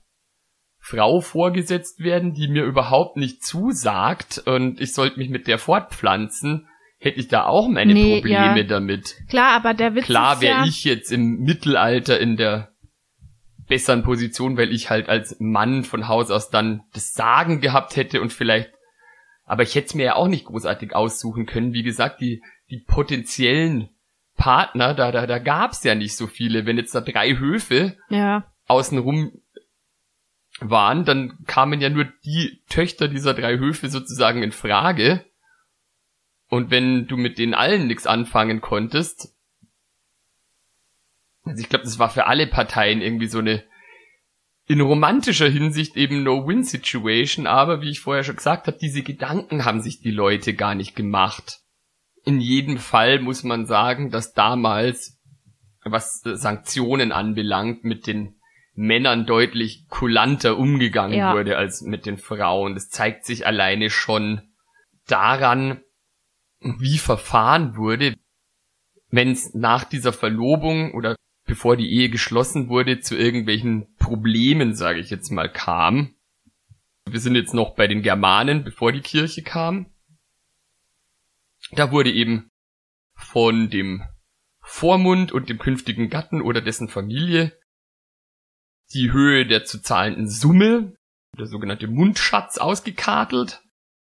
Frau vorgesetzt werden, die mir überhaupt nicht zusagt und ich sollte mich mit der fortpflanzen, hätte ich da auch meine nee, Probleme ja. damit. Klar, aber der Witz Klar wäre ja ich jetzt im Mittelalter in der besseren Position, weil ich halt als Mann von Haus aus dann das Sagen gehabt hätte und vielleicht, aber ich hätte es mir ja auch nicht großartig aussuchen können. Wie gesagt, die, die potenziellen Partner, da, da, da gab's ja nicht so viele. Wenn jetzt da drei Höfe ja. außenrum waren, dann kamen ja nur die Töchter dieser drei Höfe sozusagen in Frage. Und wenn du mit denen allen nichts anfangen konntest, also ich glaube, das war für alle Parteien irgendwie so eine in romantischer Hinsicht eben No-Win-Situation, aber wie ich vorher schon gesagt habe, diese Gedanken haben sich die Leute gar nicht gemacht. In jedem Fall muss man sagen, dass damals, was Sanktionen anbelangt, mit den Männern deutlich kulanter umgegangen ja. wurde als mit den Frauen. Das zeigt sich alleine schon daran, wie verfahren wurde, wenn es nach dieser Verlobung oder bevor die Ehe geschlossen wurde, zu irgendwelchen Problemen, sage ich jetzt mal, kam. Wir sind jetzt noch bei den Germanen, bevor die Kirche kam. Da wurde eben von dem Vormund und dem künftigen Gatten oder dessen Familie die Höhe der zu zahlenden Summe, der sogenannte Mundschatz, ausgekartelt.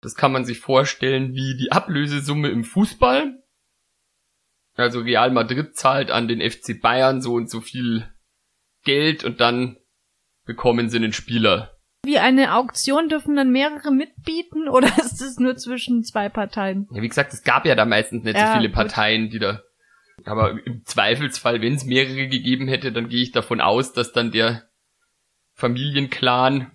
Das kann man sich vorstellen wie die Ablösesumme im Fußball. Also Real Madrid zahlt an den FC Bayern so und so viel Geld und dann bekommen sie einen Spieler. Wie eine Auktion dürfen dann mehrere mitbieten oder ist es nur zwischen zwei Parteien? Ja, wie gesagt, es gab ja da meistens nicht ja, so viele Parteien, die da aber im Zweifelsfall, wenn es mehrere gegeben hätte, dann gehe ich davon aus, dass dann der Familienclan,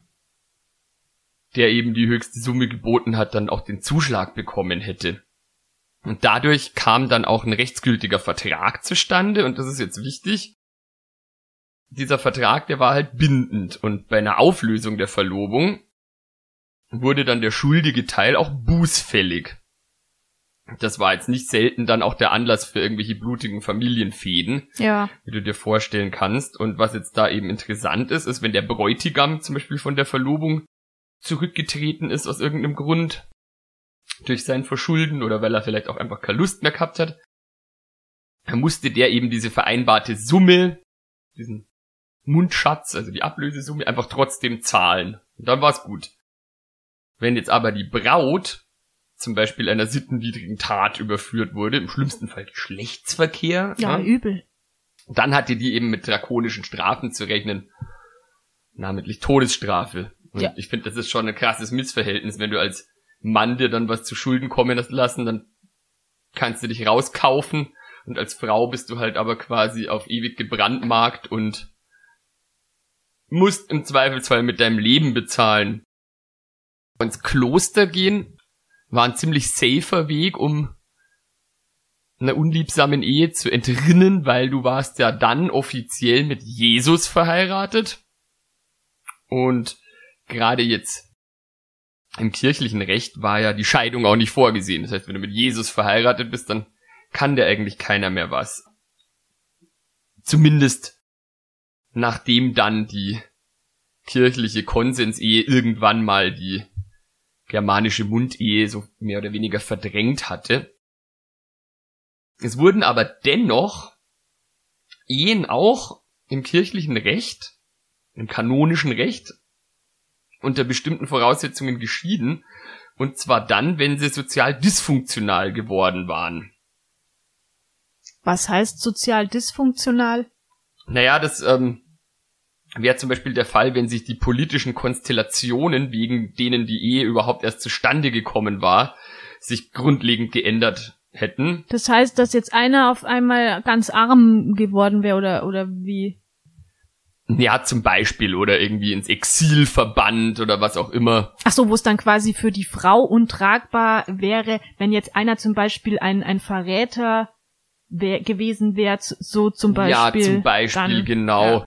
der eben die höchste Summe geboten hat, dann auch den Zuschlag bekommen hätte. Und dadurch kam dann auch ein rechtsgültiger Vertrag zustande, und das ist jetzt wichtig. Dieser Vertrag, der war halt bindend, und bei einer Auflösung der Verlobung wurde dann der schuldige Teil auch bußfällig. Das war jetzt nicht selten dann auch der Anlass für irgendwelche blutigen Familienfäden, ja. wie du dir vorstellen kannst. Und was jetzt da eben interessant ist, ist, wenn der Bräutigam zum Beispiel von der Verlobung zurückgetreten ist aus irgendeinem Grund, durch sein Verschulden oder weil er vielleicht auch einfach keine Lust mehr gehabt hat, dann musste der eben diese vereinbarte Summe, diesen Mundschatz, also die Ablösesumme, einfach trotzdem zahlen. Und dann war's gut. Wenn jetzt aber die Braut zum Beispiel einer sittenwidrigen Tat überführt wurde, im schlimmsten Fall Geschlechtsverkehr. Ja, ja, übel. Dann hatte die eben mit drakonischen Strafen zu rechnen, namentlich Todesstrafe. Und ja. ich finde, das ist schon ein krasses Missverhältnis, wenn du als Mann dir dann was zu Schulden kommen lassen, dann kannst du dich rauskaufen und als Frau bist du halt aber quasi auf ewig gebrandmarkt und musst im Zweifelsfall mit deinem Leben bezahlen. Ins Kloster gehen war ein ziemlich safer Weg, um einer unliebsamen Ehe zu entrinnen, weil du warst ja dann offiziell mit Jesus verheiratet. Und gerade jetzt im kirchlichen Recht war ja die Scheidung auch nicht vorgesehen. Das heißt, wenn du mit Jesus verheiratet bist, dann kann dir eigentlich keiner mehr was. Zumindest nachdem dann die kirchliche Konsensehe irgendwann mal die germanische Mundehe so mehr oder weniger verdrängt hatte. Es wurden aber dennoch Ehen auch im kirchlichen Recht, im kanonischen Recht, unter bestimmten Voraussetzungen geschieden, und zwar dann, wenn sie sozial dysfunktional geworden waren. Was heißt sozial dysfunktional? Naja, das ähm, wäre zum Beispiel der Fall, wenn sich die politischen Konstellationen, wegen denen die Ehe überhaupt erst zustande gekommen war, sich grundlegend geändert hätten. Das heißt, dass jetzt einer auf einmal ganz arm geworden wäre oder, oder wie? Ja, zum Beispiel oder irgendwie ins Exil verbannt oder was auch immer. Ach so, wo es dann quasi für die Frau untragbar wäre, wenn jetzt einer zum Beispiel ein, ein Verräter wär, gewesen wäre, so zum Beispiel. Ja, zum Beispiel, dann, genau. Ja.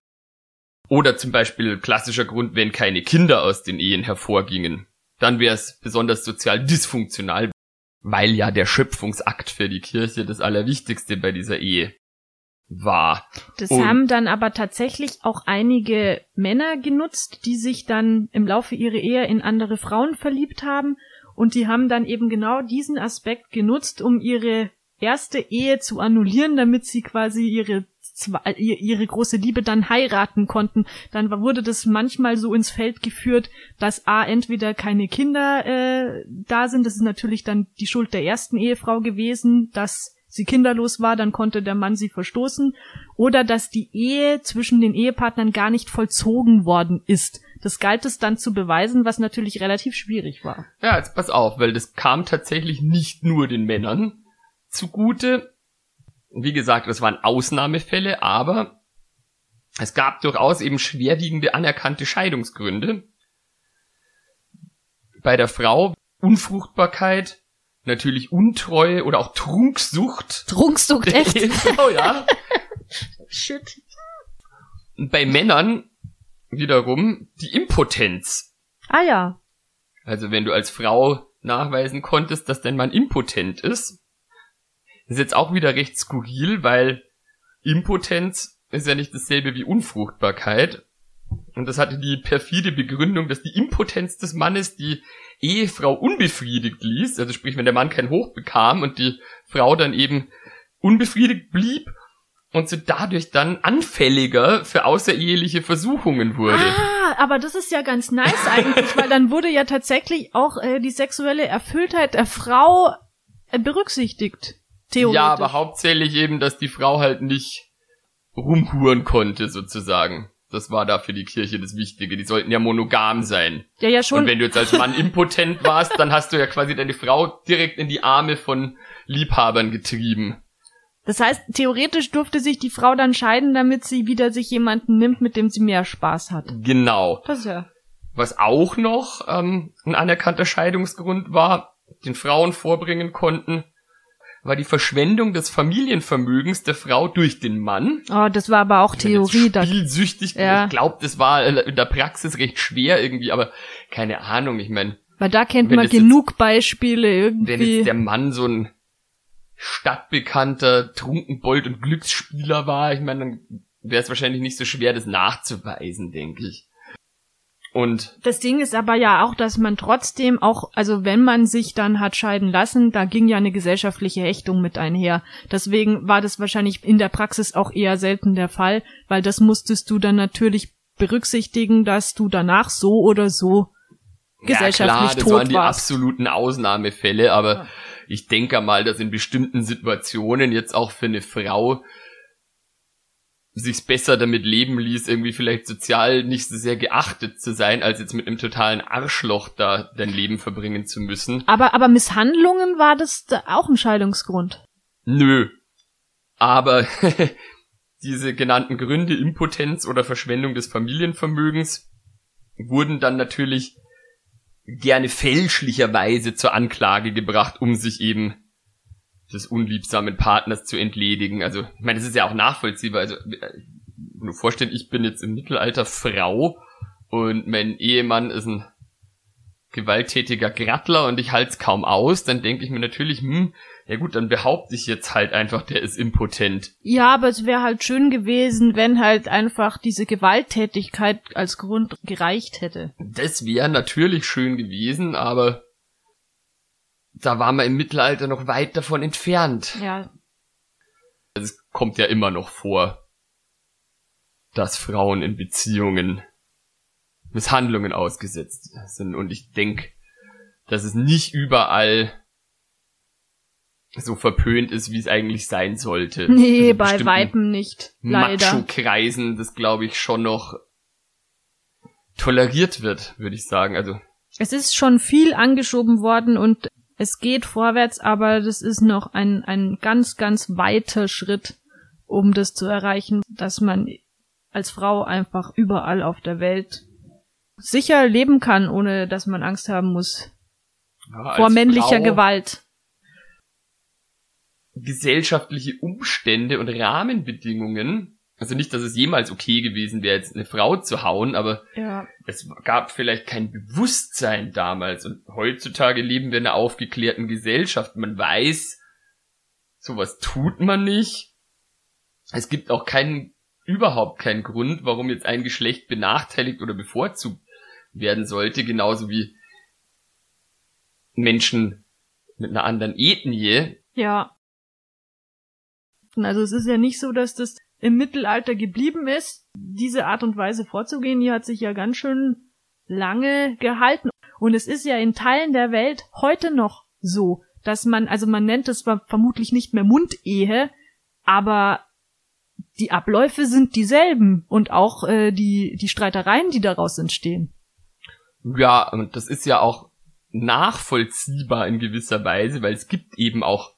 Oder zum Beispiel klassischer Grund, wenn keine Kinder aus den Ehen hervorgingen. Dann wäre es besonders sozial dysfunktional, weil ja der Schöpfungsakt für die Kirche das Allerwichtigste bei dieser Ehe war. Das Und haben dann aber tatsächlich auch einige Männer genutzt, die sich dann im Laufe ihrer Ehe in andere Frauen verliebt haben und die haben dann eben genau diesen Aspekt genutzt, um ihre erste Ehe zu annullieren, damit sie quasi ihre ihre große Liebe dann heiraten konnten, dann wurde das manchmal so ins Feld geführt, dass a entweder keine Kinder äh, da sind, das ist natürlich dann die Schuld der ersten Ehefrau gewesen, dass sie kinderlos war, dann konnte der Mann sie verstoßen, oder dass die Ehe zwischen den Ehepartnern gar nicht vollzogen worden ist. Das galt es dann zu beweisen, was natürlich relativ schwierig war. Ja, jetzt pass auf, weil das kam tatsächlich nicht nur den Männern zugute. Wie gesagt, das waren Ausnahmefälle, aber es gab durchaus eben schwerwiegende anerkannte Scheidungsgründe. Bei der Frau Unfruchtbarkeit, natürlich Untreue oder auch Trunksucht. Trunksucht, echt? oh ja. Shit. Bei Männern wiederum die Impotenz. Ah ja. Also wenn du als Frau nachweisen konntest, dass dein Mann impotent ist, ist jetzt auch wieder recht skurril, weil Impotenz ist ja nicht dasselbe wie Unfruchtbarkeit. Und das hatte die perfide Begründung, dass die Impotenz des Mannes die Ehefrau unbefriedigt ließ, also sprich, wenn der Mann kein Hoch bekam und die Frau dann eben unbefriedigt blieb und so dadurch dann anfälliger für außereheliche Versuchungen wurde. Ah, aber das ist ja ganz nice eigentlich, weil dann wurde ja tatsächlich auch äh, die sexuelle Erfülltheit der Frau äh, berücksichtigt. Theoretisch. Ja, aber hauptsächlich eben, dass die Frau halt nicht rumhuren konnte, sozusagen. Das war da für die Kirche das Wichtige. Die sollten ja monogam sein. Ja, ja, schon. Und wenn du jetzt als Mann impotent warst, dann hast du ja quasi deine Frau direkt in die Arme von Liebhabern getrieben. Das heißt, theoretisch durfte sich die Frau dann scheiden, damit sie wieder sich jemanden nimmt, mit dem sie mehr Spaß hat. Genau. Das ja. Was auch noch ähm, ein anerkannter Scheidungsgrund war, den Frauen vorbringen konnten, war die Verschwendung des Familienvermögens der Frau durch den Mann. Oh, das war aber auch Theorie. Spielsüchtig. Ja. Ich glaube, das war in der Praxis recht schwer irgendwie, aber keine Ahnung, ich meine. Weil da kennt man genug jetzt, Beispiele irgendwie. Wenn jetzt der Mann so ein stadtbekannter Trunkenbold und Glücksspieler war, ich meine, dann wäre es wahrscheinlich nicht so schwer, das nachzuweisen, denke ich. Und das Ding ist aber ja auch, dass man trotzdem auch, also wenn man sich dann hat scheiden lassen, da ging ja eine gesellschaftliche Ächtung mit einher. Deswegen war das wahrscheinlich in der Praxis auch eher selten der Fall, weil das musstest du dann natürlich berücksichtigen, dass du danach so oder so gesellschaftlich ja, klar, das tot waren die warst. absoluten Ausnahmefälle, aber ja. ich denke mal, dass in bestimmten Situationen jetzt auch für eine Frau sich's besser damit leben ließ, irgendwie vielleicht sozial nicht so sehr geachtet zu sein, als jetzt mit einem totalen Arschloch da dein Leben verbringen zu müssen. Aber, aber Misshandlungen war das da auch ein Scheidungsgrund? Nö. Aber diese genannten Gründe, Impotenz oder Verschwendung des Familienvermögens, wurden dann natürlich gerne fälschlicherweise zur Anklage gebracht, um sich eben des unliebsamen Partners zu entledigen. Also, ich meine, das ist ja auch nachvollziehbar. Also, wenn du vorstellst, ich bin jetzt im Mittelalter Frau und mein Ehemann ist ein gewalttätiger Grattler und ich halte es kaum aus, dann denke ich mir natürlich, hm, Ja gut, dann behaupte ich jetzt halt einfach, der ist impotent. Ja, aber es wäre halt schön gewesen, wenn halt einfach diese Gewalttätigkeit als Grund gereicht hätte. Das wäre natürlich schön gewesen, aber da war man im Mittelalter noch weit davon entfernt. Ja. Es kommt ja immer noch vor, dass Frauen in Beziehungen Misshandlungen ausgesetzt sind. Und ich denke, dass es nicht überall so verpönt ist, wie es eigentlich sein sollte. Nee, In bei Weitem nicht. Leider. Macho-Kreisen, das glaube ich schon noch toleriert wird, würde ich sagen. Also Es ist schon viel angeschoben worden und es geht vorwärts, aber das ist noch ein, ein ganz, ganz weiter Schritt, um das zu erreichen, dass man als Frau einfach überall auf der Welt sicher leben kann, ohne dass man Angst haben muss ja, vor männlicher Frau Gewalt. gesellschaftliche Umstände und Rahmenbedingungen. Also nicht, dass es jemals okay gewesen wäre, jetzt eine Frau zu hauen, aber Ja. es gab vielleicht kein Bewusstsein damals. Und heutzutage leben wir in einer aufgeklärten Gesellschaft. Man weiß, sowas tut man nicht. Es gibt auch keinen, überhaupt keinen Grund, warum jetzt ein Geschlecht benachteiligt oder bevorzugt werden sollte, genauso wie Menschen mit einer anderen Ethnie. Ja. Also es ist ja nicht so, dass das im Mittelalter geblieben ist. Diese Art und Weise vorzugehen, die hat sich ja ganz schön lange gehalten. Und es ist ja in Teilen der Welt heute noch so, dass man, also man nennt es vermutlich nicht mehr Mundehe, aber die Abläufe sind dieselben und auch äh, die, die Streitereien, die daraus entstehen. Ja, und das ist ja auch nachvollziehbar in gewisser Weise, weil es gibt eben auch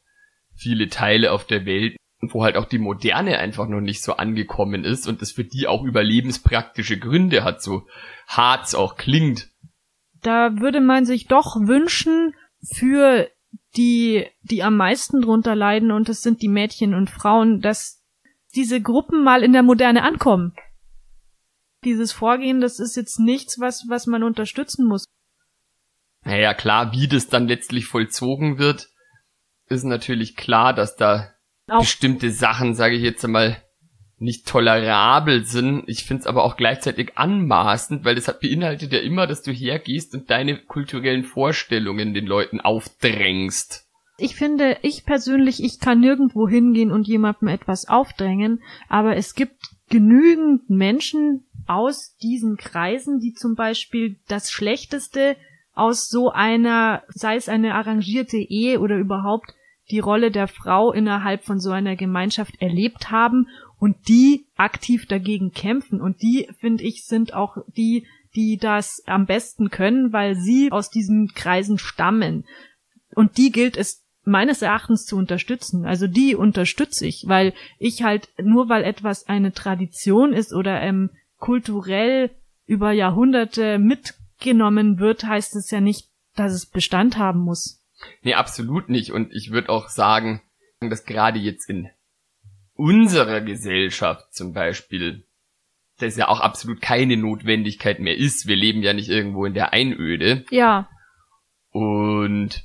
viele Teile auf der Welt, wo halt auch die Moderne einfach noch nicht so angekommen ist und das für die auch überlebenspraktische Gründe hat, so hart's auch klingt. da würde man sich doch wünschen für die, die am meisten drunter leiden, und es sind die Mädchen und Frauen, dass diese Gruppen mal in der Moderne ankommen. Dieses Vorgehen, das ist jetzt nichts, was, was man unterstützen muss. Naja, klar, wie das dann letztlich vollzogen wird, ist natürlich klar, dass da Auch- bestimmte Sachen, sage ich jetzt einmal, nicht tolerabel sind. Ich find's aber auch gleichzeitig anmaßend, weil das hat beinhaltet ja immer, dass du hergehst und deine kulturellen Vorstellungen den Leuten aufdrängst. Ich finde, ich persönlich, ich kann nirgendwo hingehen und jemandem etwas aufdrängen, aber es gibt genügend Menschen aus diesen Kreisen, die zum Beispiel das Schlechteste aus so einer, sei es eine arrangierte Ehe oder überhaupt die Rolle der Frau innerhalb von so einer Gemeinschaft erlebt haben und die aktiv dagegen kämpfen. Und die, finde ich, sind auch die, die das am besten können, weil sie aus diesen Kreisen stammen. Und die gilt es meines Erachtens zu unterstützen. Also die unterstütze ich, weil ich halt nur weil etwas eine Tradition ist oder ähm, kulturell über Jahrhunderte mitgenommen wird, heißt es ja nicht, dass es Bestand haben muss. Nee, absolut nicht. Und ich würde auch sagen, dass gerade jetzt in unserer Gesellschaft zum Beispiel das ja auch absolut keine Notwendigkeit mehr ist. Wir leben ja nicht irgendwo in der Einöde. Ja, Und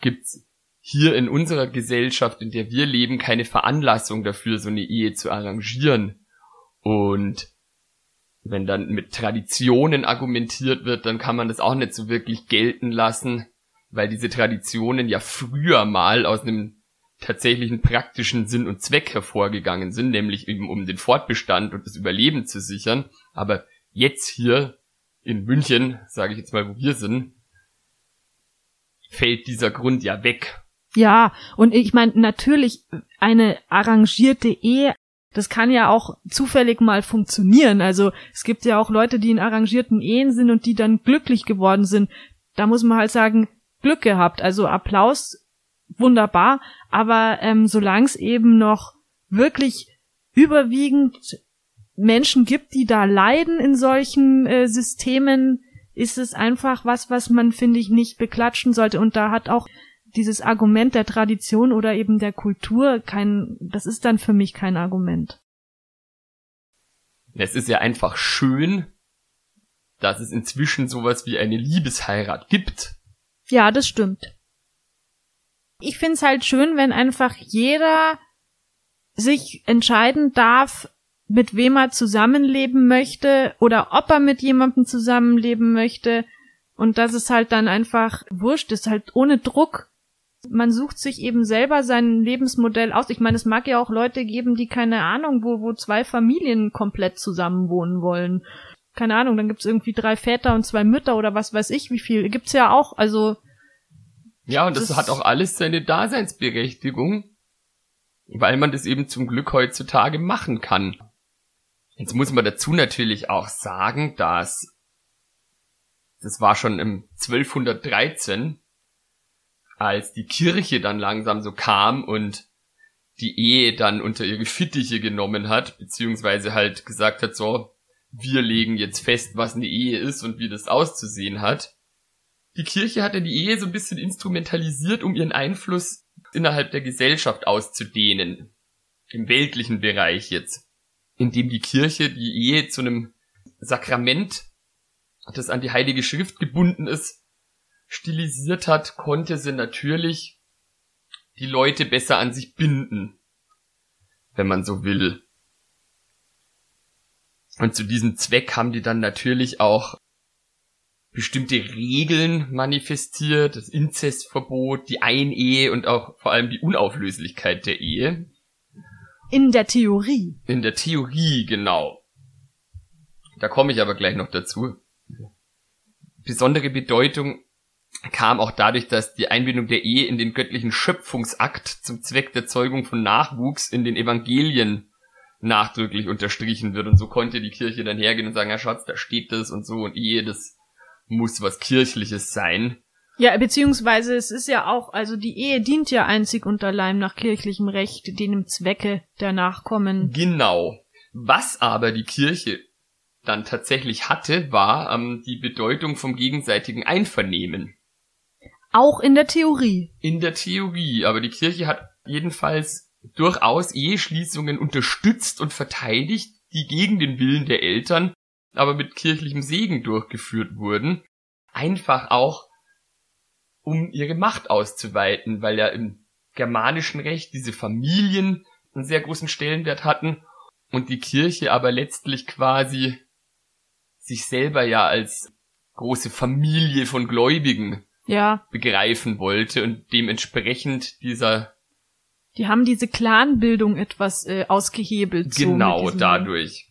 gibt's hier in unserer Gesellschaft, in der wir leben, keine Veranlassung dafür, so eine Ehe zu arrangieren. Und wenn dann mit Traditionen argumentiert wird, dann kann man das auch nicht so wirklich gelten lassen, weil diese Traditionen ja früher mal aus einem tatsächlichen praktischen Sinn und Zweck hervorgegangen sind, nämlich eben um den Fortbestand und das Überleben zu sichern. Aber jetzt hier in München, sage ich jetzt mal, wo wir sind, fällt dieser Grund ja weg. ja. Und ich meine, natürlich eine arrangierte Ehe, das kann ja auch zufällig mal funktionieren. Also es gibt ja auch Leute, die in arrangierten Ehen sind und die dann glücklich geworden sind. Da muss man halt sagen, Glück gehabt. Also Applaus, wunderbar. Aber ähm, solange es eben noch wirklich überwiegend Menschen gibt, die da leiden in solchen äh, Systemen, ist es einfach was, was man, finde ich, nicht beklatschen sollte. Und da hat auch dieses Argument der Tradition oder eben der Kultur kein, das ist dann für mich kein Argument. Es ist ja einfach schön, dass es inzwischen sowas wie eine Liebesheirat gibt. Ja, das stimmt. Ich find's halt schön, wenn einfach jeder sich entscheiden darf, mit wem er zusammenleben möchte oder ob er mit jemandem zusammenleben möchte. Und das ist halt dann einfach wurscht, ist halt ohne Druck. Man sucht sich eben selber sein Lebensmodell aus. Ich meine, es mag ja auch Leute geben, die keine Ahnung, wo, wo zwei Familien komplett zusammenwohnen wollen. Keine Ahnung, dann gibt's irgendwie drei Väter und zwei Mütter oder was weiß ich wie viel. Gibt's ja auch, also. Ja, und das, das hat auch alles seine Daseinsberechtigung, weil man das eben zum Glück heutzutage machen kann. Jetzt muss man dazu natürlich auch sagen, dass das war schon im 1213, als die Kirche dann langsam so kam und die Ehe dann unter ihre Fittiche genommen hat, beziehungsweise halt gesagt hat, so, wir legen jetzt fest, was eine Ehe ist und wie das auszusehen hat. Die Kirche hatte die Ehe so ein bisschen instrumentalisiert, um ihren Einfluss innerhalb der Gesellschaft auszudehnen. Im weltlichen Bereich jetzt indem die Kirche die Ehe zu einem Sakrament, das an die Heilige Schrift gebunden ist, stilisiert hat, konnte sie natürlich die Leute besser an sich binden, wenn man so will. Und zu diesem Zweck haben die dann natürlich auch bestimmte Regeln manifestiert, das Inzestverbot, die Einehe und auch vor allem die Unauflöslichkeit der Ehe. In der Theorie. In der Theorie, genau. Da komme ich aber gleich noch dazu. Besondere Bedeutung kam auch dadurch, dass die Einbindung der Ehe in den göttlichen Schöpfungsakt zum Zweck der Zeugung von Nachwuchs in den Evangelien nachdrücklich unterstrichen wird. Und so konnte die Kirche dann hergehen und sagen, ja Schatz, da steht das und so und Ehe, das muss was Kirchliches sein. Ja, beziehungsweise es ist ja auch, also die Ehe dient ja einzig und allein nach kirchlichem Recht, dem Zwecke der Nachkommen. Genau. Was aber die Kirche dann tatsächlich hatte, war ähm, die Bedeutung vom gegenseitigen Einvernehmen. Auch in der Theorie. In der Theorie, aber die Kirche hat jedenfalls durchaus Eheschließungen unterstützt und verteidigt, die gegen den Willen der Eltern, aber mit kirchlichem Segen durchgeführt wurden. Einfach auch, um ihre Macht auszuweiten, weil ja im germanischen Recht diese Familien einen sehr großen Stellenwert hatten und die Kirche aber letztlich quasi sich selber ja als große Familie von Gläubigen ja. begreifen wollte und dementsprechend dieser die haben diese Clanbildung etwas äh, ausgehebelt. Genau, so dadurch.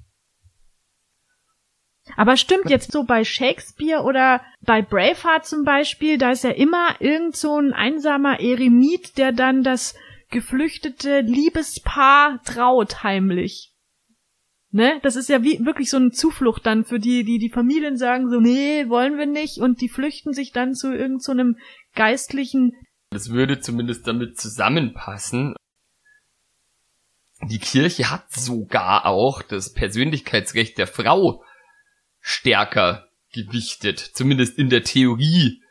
Aber stimmt jetzt so bei Shakespeare oder bei Braveheart zum Beispiel, da ist ja immer irgend so ein einsamer Eremit, der dann das geflüchtete Liebespaar traut heimlich. Ne? Das ist ja wie wirklich so eine Zuflucht dann für die, die die Familien sagen so, nee, wollen wir nicht und die flüchten sich dann zu irgend so einem geistlichen. Das würde zumindest damit zusammenpassen. Die Kirche hat sogar auch das Persönlichkeitsrecht der Frau stärker gewichtet. Zumindest in der Theorie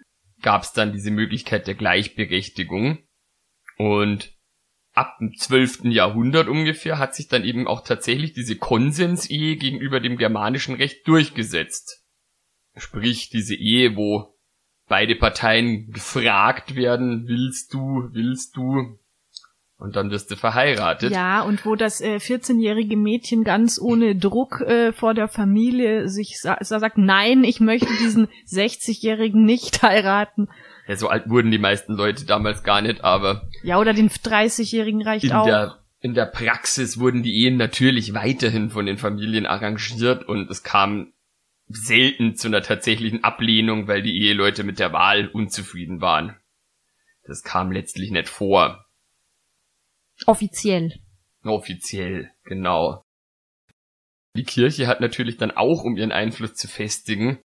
gab es dann diese Möglichkeit der Gleichberechtigung. Und ab dem 12. Jahrhundert ungefähr hat sich dann eben auch tatsächlich diese Konsensehe gegenüber dem germanischen Recht durchgesetzt. Sprich, diese Ehe, wo beide Parteien gefragt werden, willst du, willst du, und dann wirst du verheiratet. Ja, und wo das äh, 14-jährige Mädchen ganz ohne Druck äh, vor der Familie sich sa sagt, nein, ich möchte diesen 60-jährigen nicht heiraten. Ja, so alt wurden die meisten Leute damals gar nicht, aber. Ja, oder den 30-jährigen reicht in auch. Der, in der Praxis wurden die Ehen natürlich weiterhin von den Familien arrangiert und es kam selten zu einer tatsächlichen Ablehnung, weil die Eheleute mit der Wahl unzufrieden waren. Das kam letztlich nicht vor. Offiziell. Offiziell, genau. Die Kirche hat natürlich dann auch, um ihren Einfluss zu festigen,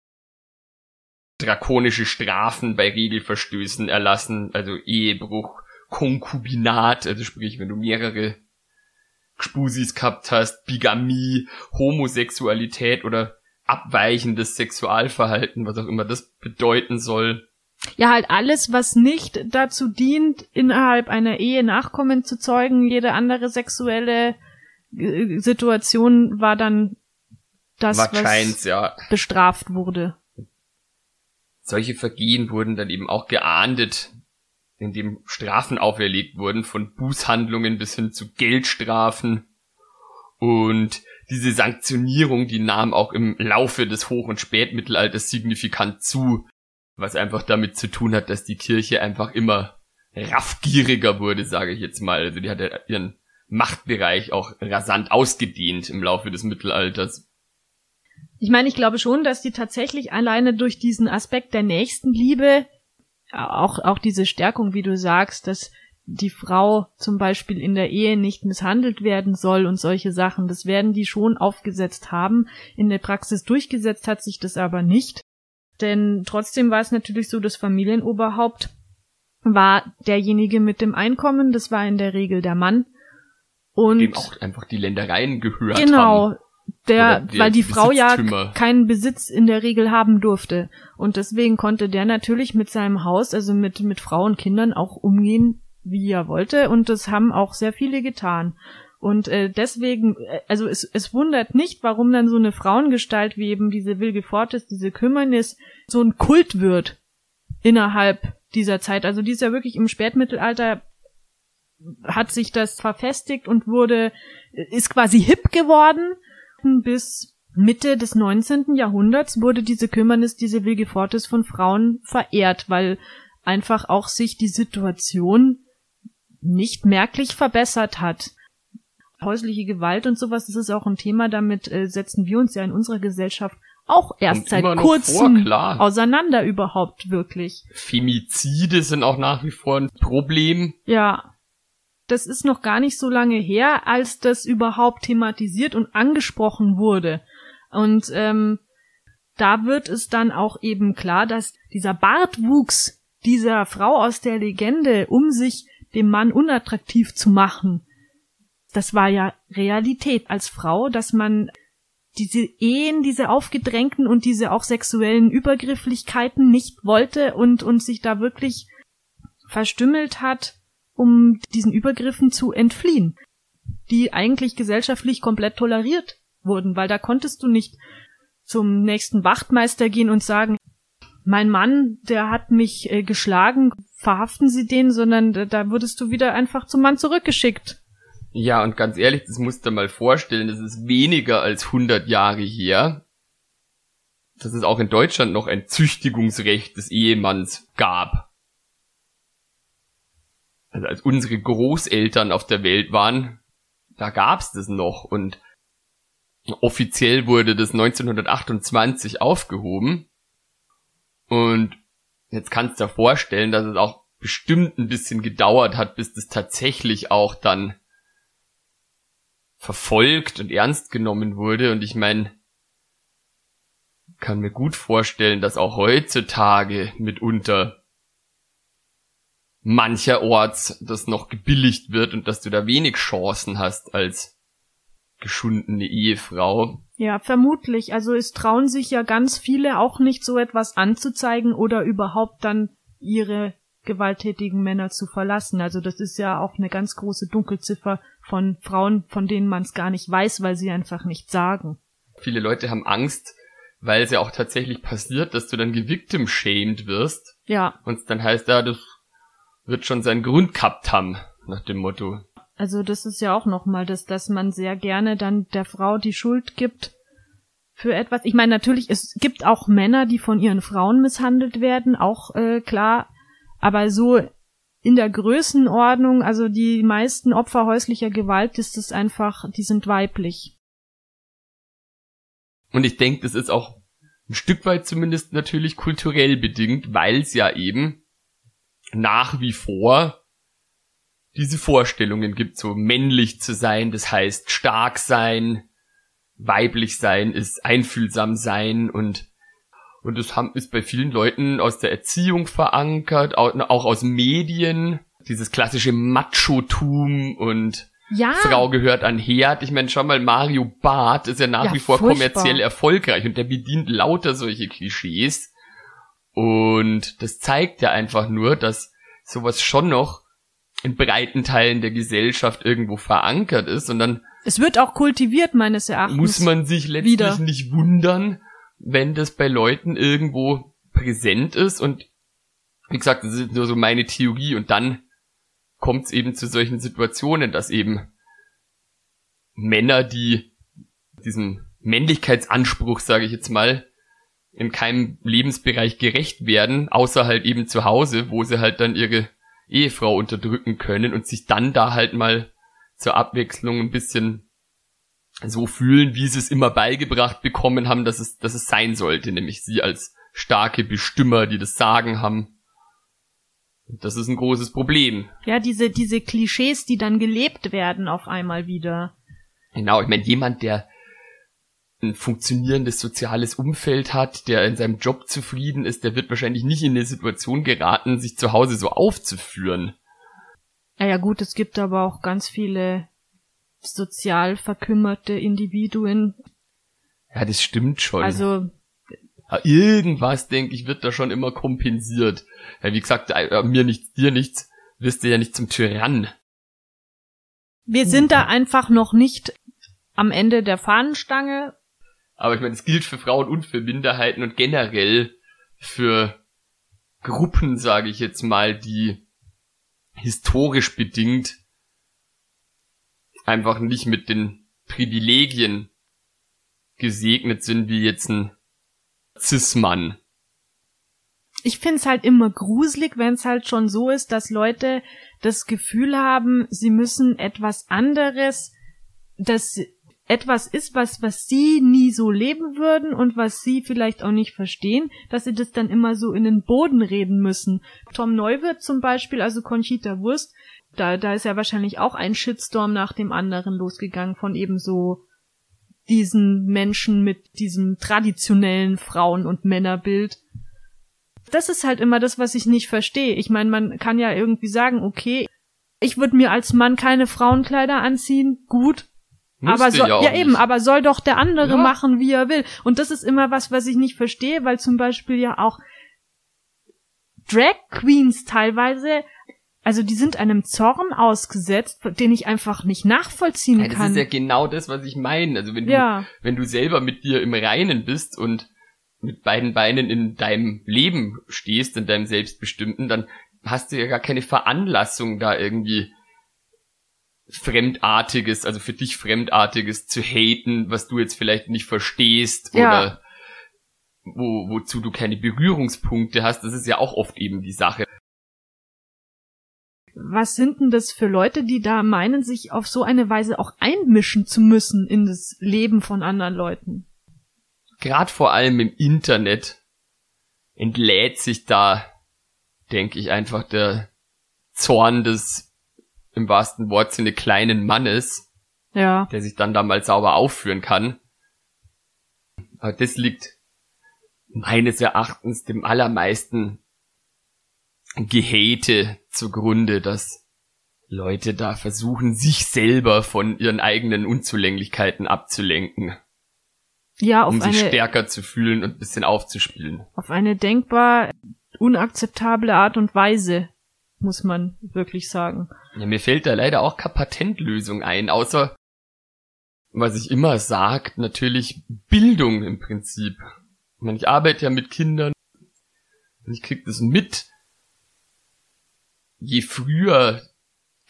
drakonische Strafen bei Regelverstößen erlassen, also Ehebruch, Konkubinat, also sprich, wenn du mehrere Spusis gehabt hast, Bigamie, Homosexualität oder abweichendes Sexualverhalten, was auch immer das bedeuten soll. Ja, halt alles, was nicht dazu dient, innerhalb einer Ehe Nachkommen zu zeugen. Jede andere sexuelle äh, Situation war dann das, was ja. bestraft wurde. Solche Vergehen wurden dann eben auch geahndet in dem Strafen auferlegt wurden, von Bußhandlungen bis hin zu Geldstrafen. Und diese Sanktionierung, die nahm auch im Laufe des Hoch- und Spätmittelalters signifikant zu, was einfach damit zu tun hat, dass die Kirche einfach immer raffgieriger wurde, sage ich jetzt mal. Also die hat ja ihren Machtbereich auch rasant ausgedehnt im Laufe des Mittelalters. Ich meine, ich glaube schon, dass die tatsächlich alleine durch diesen Aspekt der Nächstenliebe, auch, auch diese Stärkung, wie du sagst, dass die Frau zum Beispiel in der Ehe nicht misshandelt werden soll und solche Sachen, das werden die schon aufgesetzt haben. In der Praxis durchgesetzt hat sich das aber nicht. Denn trotzdem war es natürlich so, das Familienoberhaupt war derjenige mit dem Einkommen, das war in der Regel der Mann. Und dem auch einfach die Ländereien gehört genau, haben. der, der weil die Frau ja keinen Besitz in der Regel haben durfte. Und deswegen konnte der natürlich mit seinem Haus, also mit, mit Frau und Kindern auch umgehen, wie er wollte. Und das haben auch sehr viele getan. Und äh, deswegen, äh, also es, es wundert nicht, warum dann so eine Frauengestalt wie eben diese Wilgefortis, diese Kümmernis, so ein Kult wird innerhalb dieser Zeit. Also die ist ja wirklich im Spätmittelalter hat sich das verfestigt und wurde, ist quasi hip geworden. Bis Mitte des 19. Jahrhunderts wurde diese Kümmernis, diese Wilgefortis von Frauen verehrt, weil einfach auch sich die Situation nicht merklich verbessert hat. Häusliche Gewalt und sowas, das ist auch ein Thema, damit äh, setzen wir uns ja in unserer Gesellschaft auch erst seit kurzem vor, klar. auseinander überhaupt wirklich. Femizide sind auch nach wie vor ein Problem. Ja. Das ist noch gar nicht so lange her, als das überhaupt thematisiert und angesprochen wurde. Und ähm, da wird es dann auch eben klar, dass dieser Bartwuchs dieser Frau aus der Legende, um sich dem Mann unattraktiv zu machen, das war ja Realität als Frau, dass man diese Ehen, diese aufgedrängten und diese auch sexuellen Übergrifflichkeiten nicht wollte und, und sich da wirklich verstümmelt hat, um diesen Übergriffen zu entfliehen, die eigentlich gesellschaftlich komplett toleriert wurden, weil da konntest du nicht zum nächsten Wachtmeister gehen und sagen, mein Mann, der hat mich äh, geschlagen, verhaften Sie den, sondern da, wurdest du wieder einfach zum Mann zurückgeschickt. Ja, und ganz ehrlich, das musst du mal vorstellen, das ist weniger als 100 Jahre her, dass es auch in Deutschland noch ein Züchtigungsrecht des Ehemanns gab. Also als unsere Großeltern auf der Welt waren, da gab's das noch und offiziell wurde das 1928 aufgehoben. Und jetzt kannst du dir vorstellen, dass es auch bestimmt ein bisschen gedauert hat, bis das tatsächlich auch dann verfolgt und ernst genommen wurde. Und ich meine, kann mir gut vorstellen, dass auch heutzutage mitunter mancherorts das noch gebilligt wird und dass du da wenig Chancen hast als geschundene Ehefrau. Ja, vermutlich. Also es trauen sich ja ganz viele auch nicht so etwas anzuzeigen oder überhaupt dann ihre gewalttätigen Männer zu verlassen. Also das ist ja auch eine ganz große Dunkelziffer von Frauen, von denen man es gar nicht weiß, weil sie einfach nicht sagen. Viele Leute haben Angst, weil es ja auch tatsächlich passiert, dass du dann gewictim-shamed wirst Ja, und dann heißt, ja, das wird schon seinen Grund gehabt haben, nach dem Motto. also das ist ja auch nochmal das, dass man sehr gerne dann der Frau die Schuld gibt für etwas. Ich meine, natürlich, es gibt auch Männer, die von ihren Frauen misshandelt werden, auch äh, klar, aber so in der Größenordnung, also die meisten Opfer häuslicher Gewalt, ist es einfach, die sind weiblich. Und ich denke, das ist auch ein Stück weit zumindest natürlich kulturell bedingt, weil es ja eben nach wie vor diese Vorstellungen gibt, so männlich zu sein, das heißt stark sein, weiblich sein ist einfühlsam sein und und das haben, ist bei vielen Leuten aus der Erziehung verankert, auch, aus Medien, dieses klassische Machotum und Ja, Frau gehört an Herd. Ich meine, schau mal, Mario Barth ist ja nach Ja, wie vor furchtbar. kommerziell erfolgreich und der bedient lauter solche Klischees. Und das zeigt ja einfach nur, dass sowas schon noch in breiten Teilen der Gesellschaft irgendwo verankert ist und dann es wird auch kultiviert meines Erachtens. muss man sich letztlich wieder. nicht wundern, wenn das bei Leuten irgendwo präsent ist und wie gesagt, das ist nur so meine Theorie und dann kommt es eben zu solchen Situationen, dass eben Männer, die diesem Männlichkeitsanspruch, sage ich jetzt mal, in keinem Lebensbereich gerecht werden, außer halt eben zu Hause, wo sie halt dann ihre Ehefrau unterdrücken können und sich dann da halt mal zur Abwechslung ein bisschen so fühlen, wie sie es immer beigebracht bekommen haben, dass es, dass es sein sollte, nämlich sie als starke Bestimmer, die das Sagen haben. Und das ist ein großes Problem. Ja, diese, diese Klischees, die dann gelebt werden auf einmal wieder. Genau, ich meine, jemand, der ein funktionierendes soziales Umfeld hat, der in seinem Job zufrieden ist, der wird wahrscheinlich nicht in eine Situation geraten, sich zu Hause so aufzuführen. Naja gut, es gibt aber auch ganz viele sozial verkümmerte Individuen. Ja, das stimmt schon. Also ja, irgendwas, denke ich, wird da schon immer kompensiert. Ja, wie gesagt, äh, mir nichts, dir nichts, wirst du ja nicht zum Tyrann. Wir sind da einfach noch nicht am Ende der Fahnenstange aber ich meine, es gilt für Frauen und für Minderheiten und generell für Gruppen, sage ich jetzt mal, die historisch bedingt einfach nicht mit den Privilegien gesegnet sind, wie jetzt ein Cis-Mann. Ich find's halt immer gruselig, wenn's halt schon so ist, dass Leute das Gefühl haben, sie müssen etwas anderes, das etwas ist, was, was sie nie so leben würden und was sie vielleicht auch nicht verstehen, dass sie das dann immer so in den Boden reden müssen. Tom Neuwirth zum Beispiel, also Conchita Wurst, da, da ist ja wahrscheinlich auch ein Shitstorm nach dem anderen losgegangen von eben so diesen Menschen mit diesem traditionellen Frauen- und Männerbild. Das ist halt immer das, was ich nicht verstehe. Ich meine, man kann ja irgendwie sagen, okay, ich würde mir als Mann keine Frauenkleider anziehen, gut, aber soll, ja, ja eben, aber soll doch der andere ja. machen, wie er will. Und das ist immer was, was ich nicht verstehe, weil zum Beispiel ja auch Drag Queens teilweise, also die sind einem Zorn ausgesetzt, den ich einfach nicht nachvollziehen ja, das kann. Das ist ja genau das, was ich meine. Also wenn du, wenn du selber mit dir im Reinen bist und mit beiden Beinen in deinem Leben stehst, in deinem Selbstbestimmten, dann hast du ja gar keine Veranlassung da irgendwie Fremdartiges, also für dich Fremdartiges zu haten, was du jetzt vielleicht nicht verstehst ja. oder wo, wozu du keine Berührungspunkte hast, das ist ja auch oft eben die Sache. Was sind denn das für Leute, die da meinen, sich auf so eine Weise auch einmischen zu müssen in das Leben von anderen Leuten? Gerade vor allem im Internet entlädt sich da, denke ich, einfach der Zorn des im wahrsten Wortsinne kleinen Mannes, ja. der sich dann da mal sauber aufführen kann. Aber das liegt meines Erachtens dem allermeisten Gehate zugrunde, dass Leute da versuchen, sich selber von ihren eigenen Unzulänglichkeiten abzulenken. Ja, auf um sich eine, stärker zu fühlen und ein bisschen aufzuspielen. Auf eine denkbar unakzeptable Art und Weise muss man wirklich sagen. Ja, mir fällt da leider auch keine Patentlösung ein, außer, was ich immer sag, natürlich Bildung im Prinzip. Ich, meine, ich arbeite ja mit Kindern und ich krieg das mit. Je früher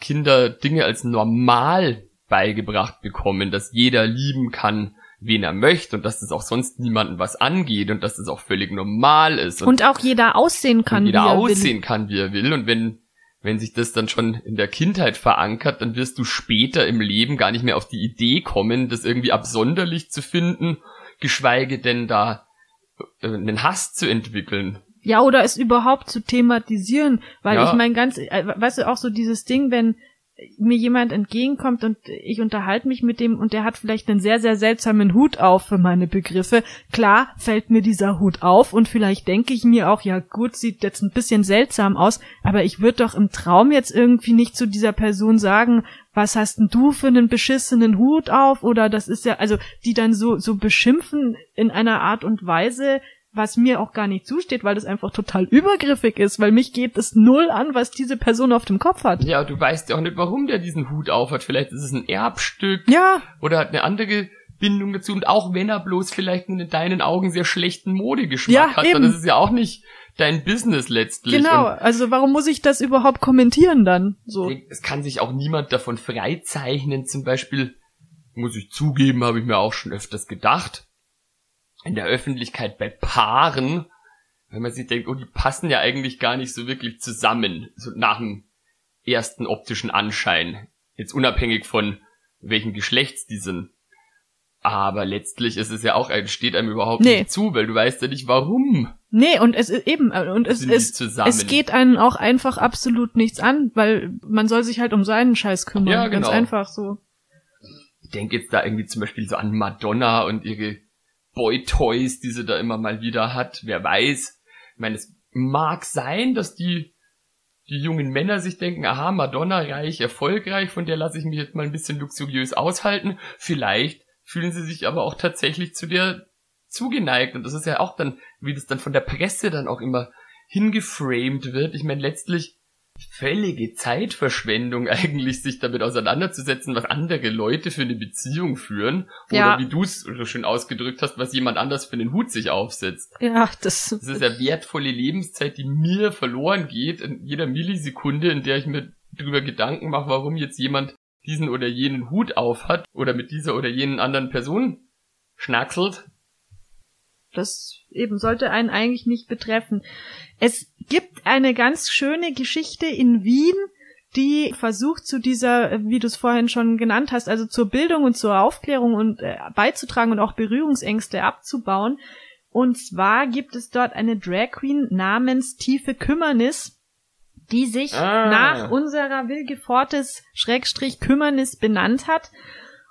Kinder Dinge als normal beigebracht bekommen, dass jeder lieben kann, wen er möchte und dass das auch sonst niemanden was angeht und dass das auch völlig normal ist. Und, und auch jeder aussehen kann, jeder wie er aussehen will. kann, wie er will. Und wenn wenn sich das dann schon in der Kindheit verankert, dann wirst du später im Leben gar nicht mehr auf die Idee kommen, das irgendwie absonderlich zu finden, geschweige denn da äh, einen Hass zu entwickeln. Ja, oder es überhaupt zu thematisieren, weil ja. ich mein ganz, äh, weißt du, auch so dieses Ding, wenn mir jemand entgegenkommt und ich unterhalte mich mit dem und der hat vielleicht einen sehr, sehr seltsamen Hut auf für meine Begriffe. Klar fällt mir dieser Hut auf und vielleicht denke ich mir auch, ja gut, sieht jetzt ein bisschen seltsam aus, aber ich würde doch im Traum jetzt irgendwie nicht zu dieser Person sagen, was hast denn du für einen beschissenen Hut auf oder das ist ja, also die dann so, so beschimpfen in einer Art und Weise, was mir auch gar nicht zusteht, weil das einfach total übergriffig ist, weil mich geht es null an, was diese Person auf dem Kopf hat. Ja, du weißt ja auch nicht, warum der diesen Hut aufhat. Vielleicht ist es ein Erbstück. Ja. Oder hat eine andere Bindung dazu und auch wenn er bloß vielleicht in deinen Augen sehr schlechten Modegeschmack Ja, hat, eben. dann ist es ja auch nicht dein Business letztlich. Genau, Und also warum muss ich das überhaupt kommentieren dann? So. es kann sich auch niemand davon freizeichnen. Zum Beispiel, muss ich zugeben, habe ich mir auch schon öfters gedacht, in der Öffentlichkeit bei Paaren, wenn man sich denkt, oh, die passen ja eigentlich gar nicht so wirklich zusammen, so nach dem ersten optischen Anschein. Jetzt unabhängig von welchen Geschlechts die sind. Aber letztlich ist es ja auch, steht einem überhaupt Nee. nicht zu, weil du weißt ja nicht warum. Nee, und es ist eben, und es ist, es geht einen auch einfach absolut nichts an, weil man soll sich halt um seinen Scheiß kümmern. Ja, Ganz genau. einfach so. Ich denke jetzt da irgendwie zum Beispiel so an Madonna und ihre Boy-Toys, die sie da immer mal wieder hat. Wer weiß. Ich meine, es mag sein, dass die, die jungen Männer sich denken, aha, Madonna reich, erfolgreich, von der lasse ich mich jetzt mal ein bisschen luxuriös aushalten. Vielleicht fühlen sie sich aber auch tatsächlich zu der zugeneigt. Und das ist ja auch dann, wie das dann von der Presse dann auch immer hingeframed wird. Ich meine, letztlich völlige Zeitverschwendung eigentlich, sich damit auseinanderzusetzen, was andere Leute für eine Beziehung führen. Oder Ja. wie du es so schön ausgedrückt hast, was jemand anders für einen Hut sich aufsetzt. Ja, das, Das ist ja wertvolle Lebenszeit, die mir verloren geht in jeder Millisekunde, in der ich mir darüber Gedanken mache, warum jetzt jemand diesen oder jenen Hut aufhat oder mit dieser oder jenen anderen Person schnackselt. das eben sollte einen eigentlich nicht betreffen. Es gibt eine ganz schöne Geschichte in Wien, die versucht zu dieser, wie du es vorhin schon genannt hast, also zur Bildung und zur Aufklärung und äh, beizutragen und auch Berührungsängste abzubauen. Und zwar gibt es dort eine Drag Queen namens Tiefe Kümmernis, die sich Ah. nach unserer Wilgefortes Schrägstrich Kümmernis benannt hat.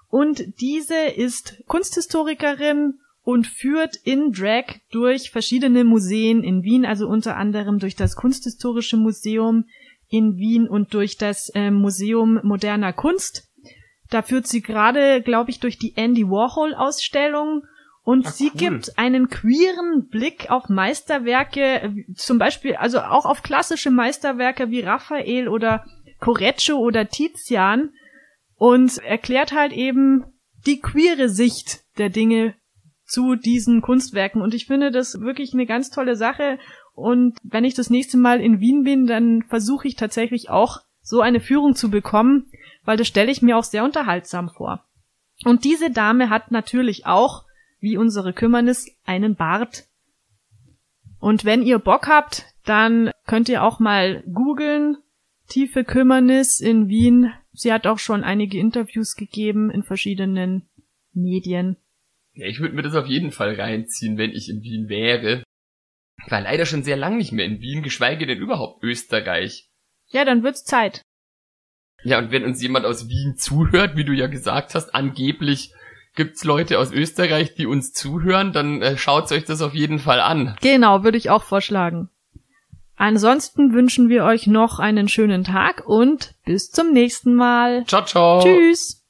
Und diese ist Kunsthistorikerin und führt in Drag durch verschiedene Museen in Wien, also unter anderem durch das Kunsthistorische Museum in Wien und durch das äh, Museum moderner Kunst. Da führt sie gerade, glaube ich, durch die Andy Warhol Ausstellung und Ah, sie cool. gibt einen queeren Blick auf Meisterwerke, zum Beispiel, also auch auf klassische Meisterwerke wie Raphael oder Correggio oder Tizian und erklärt halt eben die queere Sicht der Dinge zu diesen Kunstwerken. Und ich finde das wirklich eine ganz tolle Sache. Und wenn ich das nächste Mal in Wien bin, dann versuche ich tatsächlich auch so eine Führung zu bekommen, weil das stelle ich mir auch sehr unterhaltsam vor. Und diese Dame hat natürlich auch, wie unsere Kümmernis, einen Bart. Und wenn ihr Bock habt, dann könnt ihr auch mal googeln. Tiefe Kümmernis in Wien. Sie hat auch schon einige Interviews gegeben in verschiedenen Medien. Ja, ich würde mir das auf jeden Fall reinziehen, wenn ich in Wien wäre. Ich war leider schon sehr lang nicht mehr in Wien, geschweige denn überhaupt Österreich. Ja, dann wird's Zeit. Ja, und wenn uns jemand aus Wien zuhört, wie du ja gesagt hast, angeblich gibt's Leute aus Österreich, die uns zuhören, dann äh, schaut euch das auf jeden Fall an. Genau, würde ich auch vorschlagen. Ansonsten wünschen wir euch noch einen schönen Tag und bis zum nächsten Mal. Ciao, ciao. Tschüss.